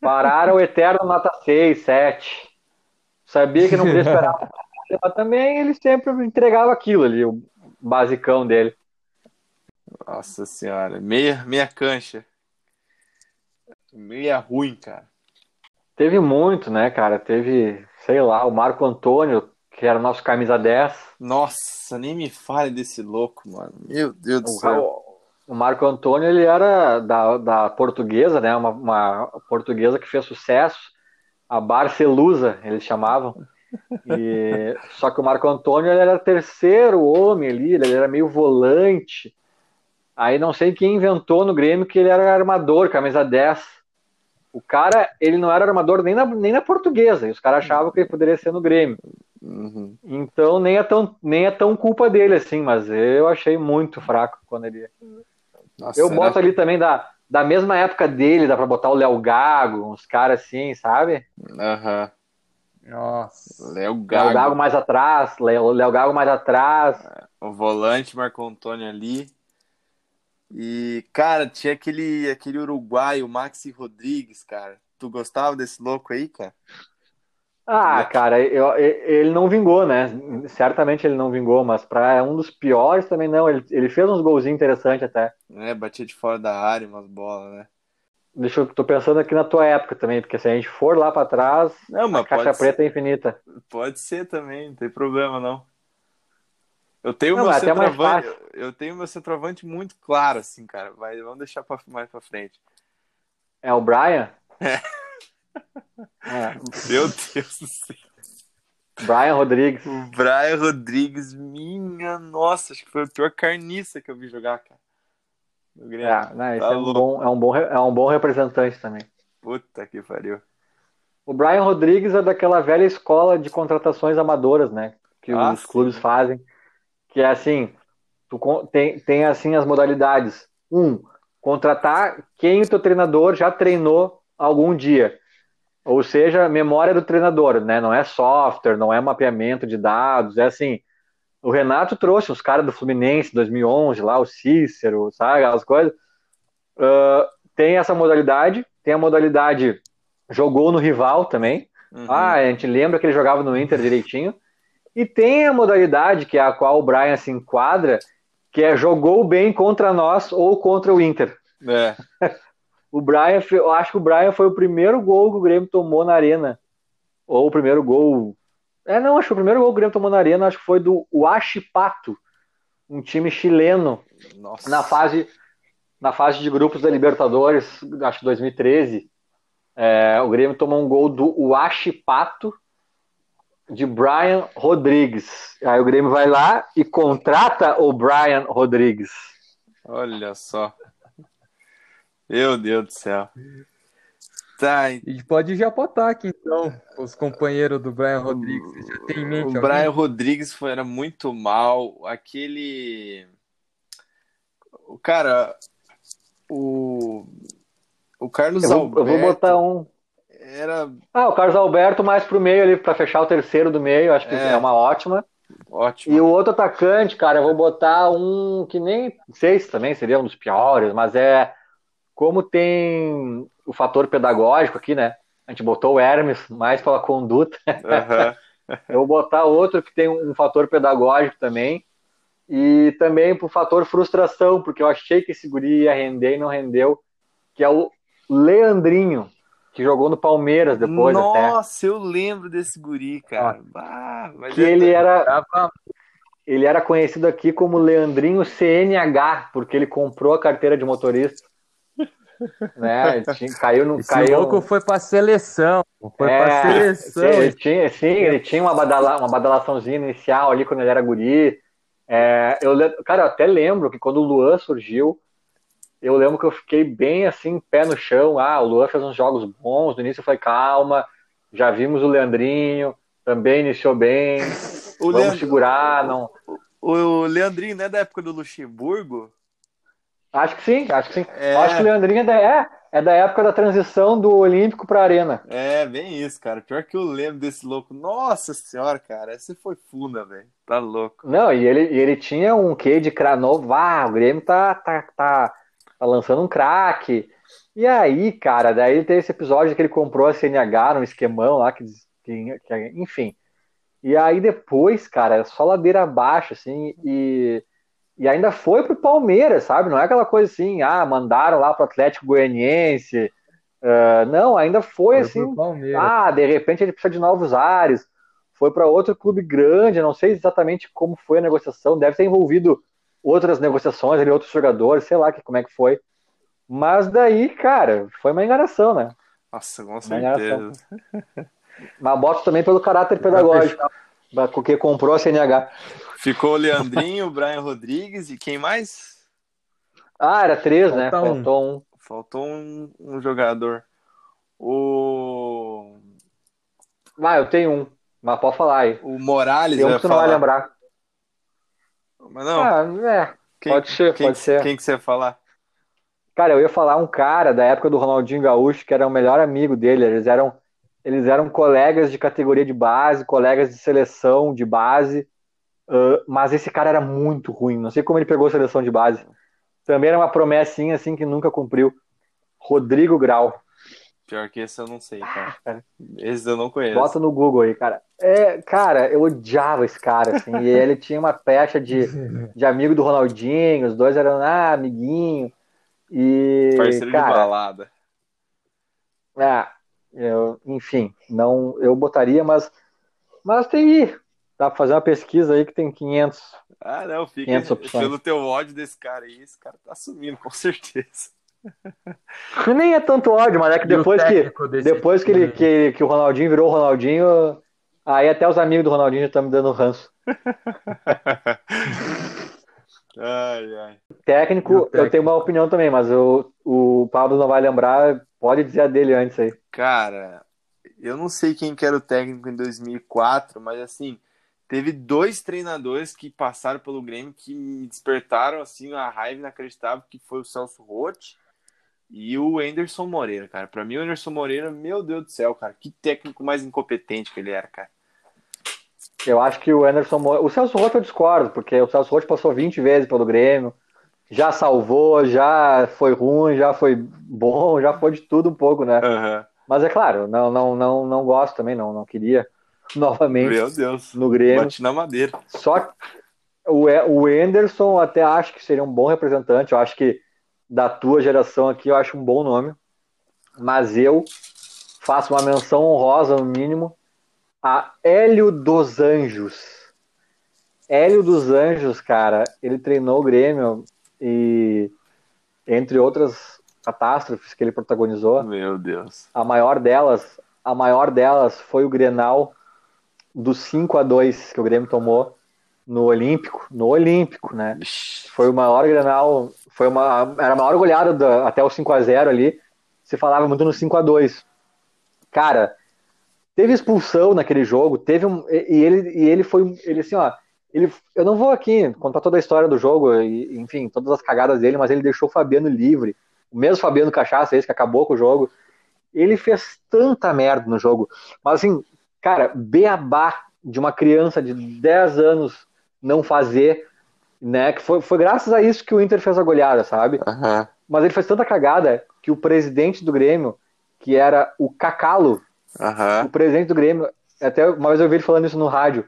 Parar o eterno nota 6, 7. Sabia que não podia esperar. Mas também ele sempre entregava aquilo ali, o basicão dele. Nossa senhora. Meia, meia cancha. Meia ruim, cara. Teve muito, né, cara? Teve, sei lá, o Marco Antônio, que era o nosso camisa 10. Nossa, nem me fale desse louco, mano. Meu Deus do céu. O, o Marco Antônio, ele era da, da portuguesa, né? Uma, uma portuguesa que fez sucesso, a Barcelusa, eles chamavam. E, só que o Marco Antônio ele era terceiro homem ali, ele era meio volante. Aí não sei quem inventou no Grêmio que ele era armador, camisa 10. O cara, ele não era armador nem na, nem na portuguesa, e os caras achavam que ele poderia ser no Grêmio. Uhum. Então nem é tão, nem é tão culpa dele assim, mas eu achei muito fraco quando ele. Nossa, Eu era- boto ali também da, da mesma época dele, dá pra botar o Léo Gago, uns caras assim, sabe? Aham. Nossa. Léo Léo Gago. Gago mais atrás, Léo, Léo Gago mais atrás. O volante, Marco Antônio ali. E, cara, tinha aquele, aquele uruguaio, Maxi Rodrigues, cara. Tu gostava desse louco aí, cara? Ah, cara, eu- ele não vingou, né? Certamente ele não vingou, mas pra é um dos piores também não. Ele, ele fez uns golzinhos interessantes até. É, batia de fora da área umas bolas, né? Deixa eu tô pensando aqui na tua época também, porque se a gente for lá pra trás, Não, a caixa preta é infinita. pode ser também, não tem problema não. Eu tenho Não, meu mais centroavante, eu tenho meu centroavante muito claro, assim, cara. Mas vamos deixar pra, mais pra frente. É o Brian? É. É, Meu Deus do céu. Brian Rodrigues. O Brian Rodrigues, minha nossa, acho que foi a pior carniça que eu vi jogar, cara. No Grêmio. É, né, Tá é, um bom, é, um bom, é um bom representante também. Puta que pariu. O Brian Rodrigues é daquela velha escola de contratações amadoras, né? Que Ah, os sim. clubes fazem. Que é assim, tu tem, tem assim as modalidades. Um, contratar quem o teu treinador já treinou algum dia. Ou seja, memória do treinador, né? Não é software, não é mapeamento de dados, é assim. O Renato trouxe os caras do Fluminense 2011 lá, o Cícero, sabe, aquelas coisas. Ah, tem essa modalidade, tem a modalidade jogou no rival também. Uhum. Ah, a gente lembra que ele jogava no Inter direitinho. E tem a modalidade que é a qual o Brian se enquadra, que é jogou bem contra nós ou contra o Inter. É. O Brian, eu acho que o Brian foi o primeiro gol que o Grêmio tomou na arena. Ou o primeiro gol. É, não, acho que o primeiro gol que o Grêmio tomou na arena acho que foi do Huachipato, um time chileno, Nossa. na fase, na fase de grupos da Libertadores, acho que 2013. É, o Grêmio tomou um gol do Huachipato de Brian Rodrigues. Aí o Grêmio vai lá e contrata o Brian Rodrigues. Olha só. Meu Deus do céu. Tá, E a gente pode já botar aqui, então, os companheiros do Brian Rodrigues. Você já tem em mente O alguém? Brian Rodrigues foi, era muito mal. Aquele. O cara. O. O Carlos Eu vou, Alberto. eu vou botar um. Era Ah, o Carlos Alberto mais pro meio ali, pra fechar o terceiro do meio, acho que É. é, uma ótima. ótimo. E o outro atacante, cara, eu vou botar um que nem não sei se também seria um dos piores, mas é como tem o fator pedagógico aqui, né? A gente botou o Hermes mais pela conduta. Aham. Eu vou botar outro que tem um fator pedagógico também. E também pro fator frustração, porque eu achei que esse guri ia render e não rendeu, que é o Leandrinho, que jogou no Palmeiras depois até. Nossa, eu lembro desse guri, cara. Ah, mas Que é- ele era, Tava- ele era conhecido aqui como Leandrinho CNH, porque ele comprou a carteira de motorista. Né? Tinha, caiu no. Esse caiu... louco foi pra seleção. Foi É, pra seleção. Ele tinha, sim, ele tinha uma, badala, uma badalaçãozinha inicial ali quando ele era guri. É, eu, cara, eu até lembro que quando o Luan surgiu, eu lembro que eu fiquei bem assim, pé no chão. Ah, o Luan fez uns jogos bons. No início eu falei, calma, já vimos o Leandrinho, também iniciou bem. O, vamos Leandro- segurar. Não... o Leandrinho não é da época do Luxemburgo? Acho que sim, acho que sim. É. Acho que o Leandrinho é da, é, é da época da transição do Olímpico para a Arena. É, bem isso, cara. Pior que eu lembro desse louco. Nossa senhora, cara, essa foi funda, velho. Tá louco. Não, e ele, e ele tinha um quê de cranovo. Ah, o Grêmio tá, tá, tá, tá lançando um craque. E aí, cara, daí tem esse episódio que ele comprou a CNH num esquemão lá, que, que, que- enfim. E aí depois, cara, é só ladeira abaixo, assim, e, e ainda foi pro Palmeiras, sabe? Não é aquela coisa assim, ah, mandaram lá pro Atlético Goianiense. Ah, não, ainda foi, Foi assim, ah, de repente ele precisa de novos ares. Foi para outro clube grande, não sei exatamente como foi a negociação, deve ter envolvido outras negociações ali, outros jogadores, sei lá que, como é que foi. Mas daí, cara, foi uma enganação, né? Nossa, com Uma certeza. Mas boto também pelo caráter pedagógico, porque comprou a CNH. Ficou o Leandrinho, o Brian Rodrigues e quem mais? Ah, era três, né? Falta um. Faltou um. Faltou um, um jogador. O. Ah, eu tenho um, mas pode falar aí. O Morales, Tem um que tu não vai lembrar. Mas não, Ah, é. quem, pode ser, quem, pode ser. Quem que você ia falar? Cara, eu ia falar um cara da época do Ronaldinho Gaúcho, que era o melhor amigo dele. Eles eram, eles eram colegas de categoria de base, colegas de seleção de base. ah, mas esse cara era muito ruim. Não sei como ele pegou a seleção de base. Também era uma promessinha assim que nunca cumpriu. Rodrigo Grau. Pior que esse eu não sei, cara. cara. Esse eu não conheço. Bota no Google aí, cara. É, cara, eu odiava esse cara, assim. e ele tinha uma pecha de, de amigo do Ronaldinho. Os dois eram, ah, amiguinho. E, Parceiro de cara, balada. É, eu, enfim, não, eu botaria, mas, mas tem aí. Dá pra fazer uma pesquisa aí que tem 500. Ah, não, fica 500 opções. pelo teu ódio desse cara aí. Esse cara tá sumindo, com certeza. Nem é tanto ódio, mas é que depois que, técnico depois que, ele, time? que, que o Ronaldinho virou o Ronaldinho, aí até os amigos do Ronaldinho já estão me dando ranço. ai, ai. Técnico, E o eu técnico? tenho uma opinião também, mas o, o Pablo não vai lembrar, pode dizer a dele antes aí. Cara, eu não sei quem que era o técnico em 2004, mas assim, teve dois treinadores que passaram pelo Grêmio que me despertaram assim a raiva inacreditável, que foi o Celso Rotti e o Anderson Moreira, cara. Pra mim o Anderson Moreira, meu Deus do céu, cara, que técnico mais incompetente que ele era, cara. Eu acho que o Anderson Moreira. O Celso Rotti eu discordo, porque o Celso Rotti passou 20 vezes pelo Grêmio, já salvou, já foi ruim, já foi bom, já foi de tudo um pouco, né? Aham. Mas é claro, não, não, não, não gosto também, não, não queria novamente Meu Deus. no Grêmio. Bate na madeira. Só que o, o Anderson até acho que seria um bom representante. Eu acho que da tua geração aqui eu acho um bom nome. Mas eu faço uma menção honrosa, no mínimo, a Hélio dos Anjos. Hélio dos Anjos, cara, ele treinou o Grêmio e, entre outras catástrofes que ele protagonizou, Meu Deus. a maior delas, a maior delas foi o Grenal do 5 a 2 que o Grêmio tomou no Olímpico, no Olímpico, né? Foi o maior Grenal, foi uma era a maior goleada da- até o 5 a 0 ali. Se falava muito no 5 a 2. Cara, teve expulsão naquele jogo, teve um e ele e ele foi ele assim, ó, ele eu não vou aqui contar toda a história do jogo e, enfim, todas as cagadas dele, mas ele deixou o Fabiano livre. O mesmo Fabiano Cachaça, esse que acabou com o jogo. Ele fez tanta merda no jogo. Mas assim, cara, beabá de uma criança de 10 anos não fazer, né? Que foi, foi graças a isso que o Inter fez a goleada, sabe? Aham. Mas ele fez tanta cagada que o presidente do Grêmio, que era o Cacalo, Aham. o presidente do Grêmio, até uma vez eu ouvi ele falando isso no rádio,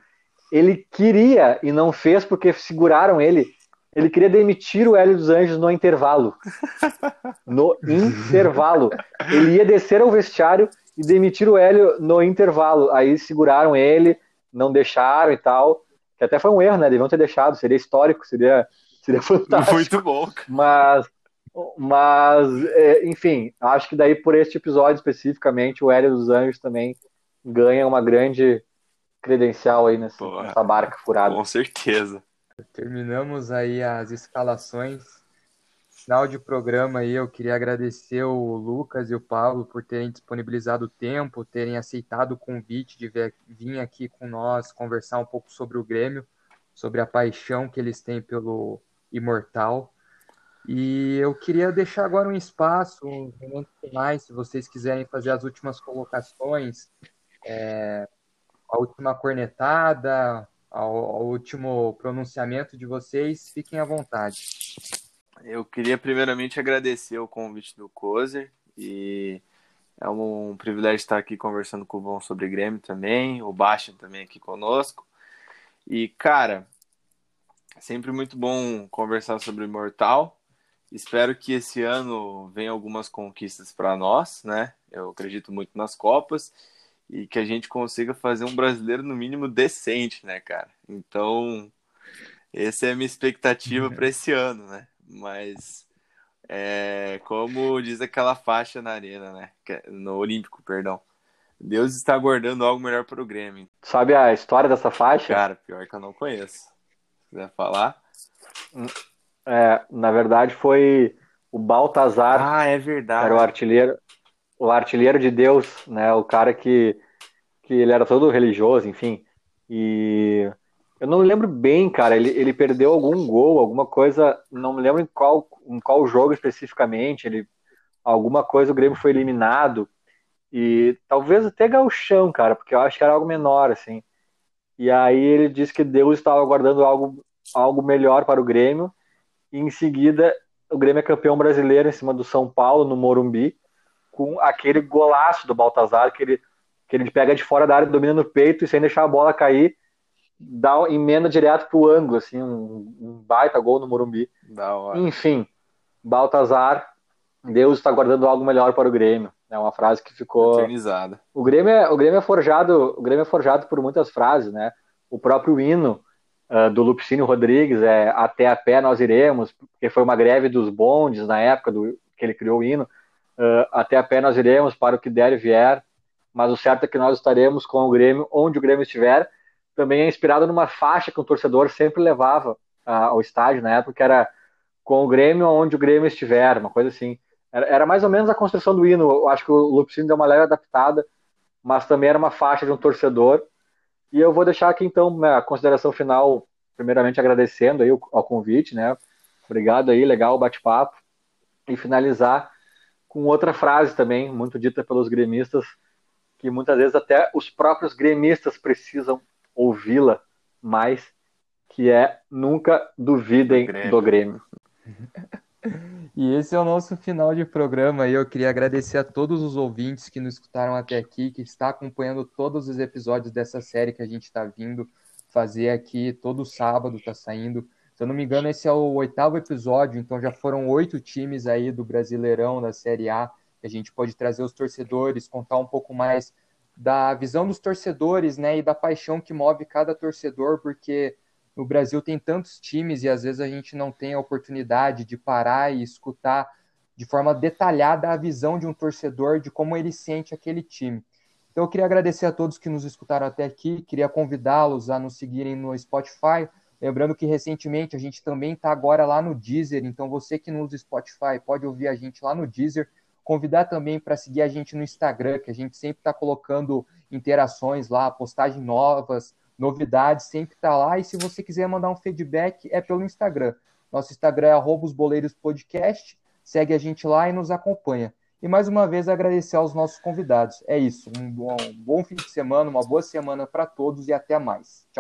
ele queria e não fez porque seguraram ele. Ele queria demitir o Hélio dos Anjos no intervalo. No intervalo. Ele ia descer ao vestiário e demitir o Hélio no intervalo. Aí seguraram ele, não deixaram e tal. Que até foi um erro, né? Deviam ter deixado, seria histórico, seria, seria fantástico. Muito bom. Mas, Mas, é, enfim, acho que daí por este episódio especificamente, o Hélio dos Anjos também ganha uma grande credencial aí nessa, Porra, nessa barca furada. Com certeza. Terminamos aí as escalações. Final de programa aí, eu queria agradecer o Lucas e o Pablo por terem disponibilizado o tempo, terem aceitado o convite de vir aqui com nós conversar um pouco sobre o Grêmio, sobre a paixão que eles têm pelo Imortal. E eu queria deixar agora um espaço, um finais, se vocês quiserem fazer as últimas colocações, é, a última cornetada, ao, último pronunciamento de vocês, fiquem à vontade. Eu queria primeiramente agradecer o convite do Kozer e é um privilégio estar aqui conversando com o Bom sobre Grêmio também, o Baixa também aqui conosco. E, cara, sempre muito bom conversar sobre o Imortal. Espero que esse ano venha algumas conquistas para nós, né? Eu acredito muito nas Copas e que a gente consiga fazer um brasileiro no mínimo decente, né, cara? Então, essa é a minha expectativa para esse ano, né? Mas é, como diz aquela faixa na arena, né? É no Olímpico, perdão. Deus está aguardando algo melhor para o Grêmio. Sabe a história dessa faixa? Cara, pior que eu não conheço. Se quiser falar. É, na verdade, foi o Baltazar. Ah, é verdade. Era o artilheiro, o artilheiro de Deus, né? O cara que, que ele era todo religioso, enfim. E eu não lembro bem, cara. Ele, ele perdeu algum gol, alguma coisa. Não me lembro em qual, em qual jogo especificamente. Ele, alguma coisa o Grêmio foi eliminado. E talvez até gauchão, cara, porque eu acho que era algo menor, assim. E aí ele disse que Deus estava guardando algo, algo melhor para o Grêmio e em seguida o Grêmio é campeão brasileiro em cima do São Paulo, no Morumbi, com aquele golaço do Baltazar, que ele, que ele pega de fora da área, domina no peito e sem deixar a bola cair, dá emenda direto pro ângulo, assim, um, um baita gol no Morumbi. Enfim, Baltazar, Deus está guardando algo melhor para o Grêmio. É uma frase que ficou eternizada. O Grêmio é, o Grêmio é forjado, o Grêmio é forjado por muitas frases, né? O próprio hino uh, do Lupicínio Rodrigues, é Até a pé nós iremos, porque foi uma greve dos bondes na época do, que ele criou o hino. Uh, até a pé nós iremos para o que der e vier, mas o certo é que nós estaremos com o Grêmio onde o Grêmio estiver. Também é inspirado numa faixa que o torcedor sempre levava uh, ao estádio na época, que era com o Grêmio onde o Grêmio estiver, uma coisa assim. Era, era mais ou menos a construção do hino. Eu acho que o Lupicínio deu uma leve adaptada, mas também era uma faixa de um torcedor e eu vou deixar aqui então a consideração final, primeiramente agradecendo aí ao convite, né? Obrigado aí, legal o bate-papo. E finalizar com outra frase também, muito dita pelos gremistas, que muitas vezes até os próprios gremistas precisam ouvi-la mais, que é nunca duvidem do Grêmio. Do Grêmio. E esse é o nosso final de programa. E eu queria agradecer a todos os ouvintes que nos escutaram até aqui, que está acompanhando todos os episódios dessa série que a gente está vindo fazer aqui todo sábado, está saindo. Se eu não me engano, esse é o oitavo episódio, então já foram oito times aí do Brasileirão, da Série A, que a gente pode trazer os torcedores, contar um pouco mais da visão dos torcedores, né, e da paixão que move cada torcedor, porque no Brasil tem tantos times e às vezes a gente não tem a oportunidade de parar e escutar de forma detalhada a visão de um torcedor de como ele sente aquele time. Então eu queria agradecer a todos que nos escutaram até aqui, queria convidá-los a nos seguirem no Spotify. Lembrando que recentemente a gente também está agora lá no Deezer, então você que não usa Spotify pode ouvir a gente lá no Deezer. Convidar também para seguir a gente no Instagram, que a gente sempre está colocando interações lá, postagens novas, novidades, sempre está lá. E se você quiser mandar um feedback, é pelo Instagram. Nosso Instagram é os boleiros podcast. Segue a gente lá e nos acompanha. E mais uma vez agradecer aos nossos convidados. É isso. Um bom, um bom fim de semana, uma boa semana para todos e até mais. Tchau.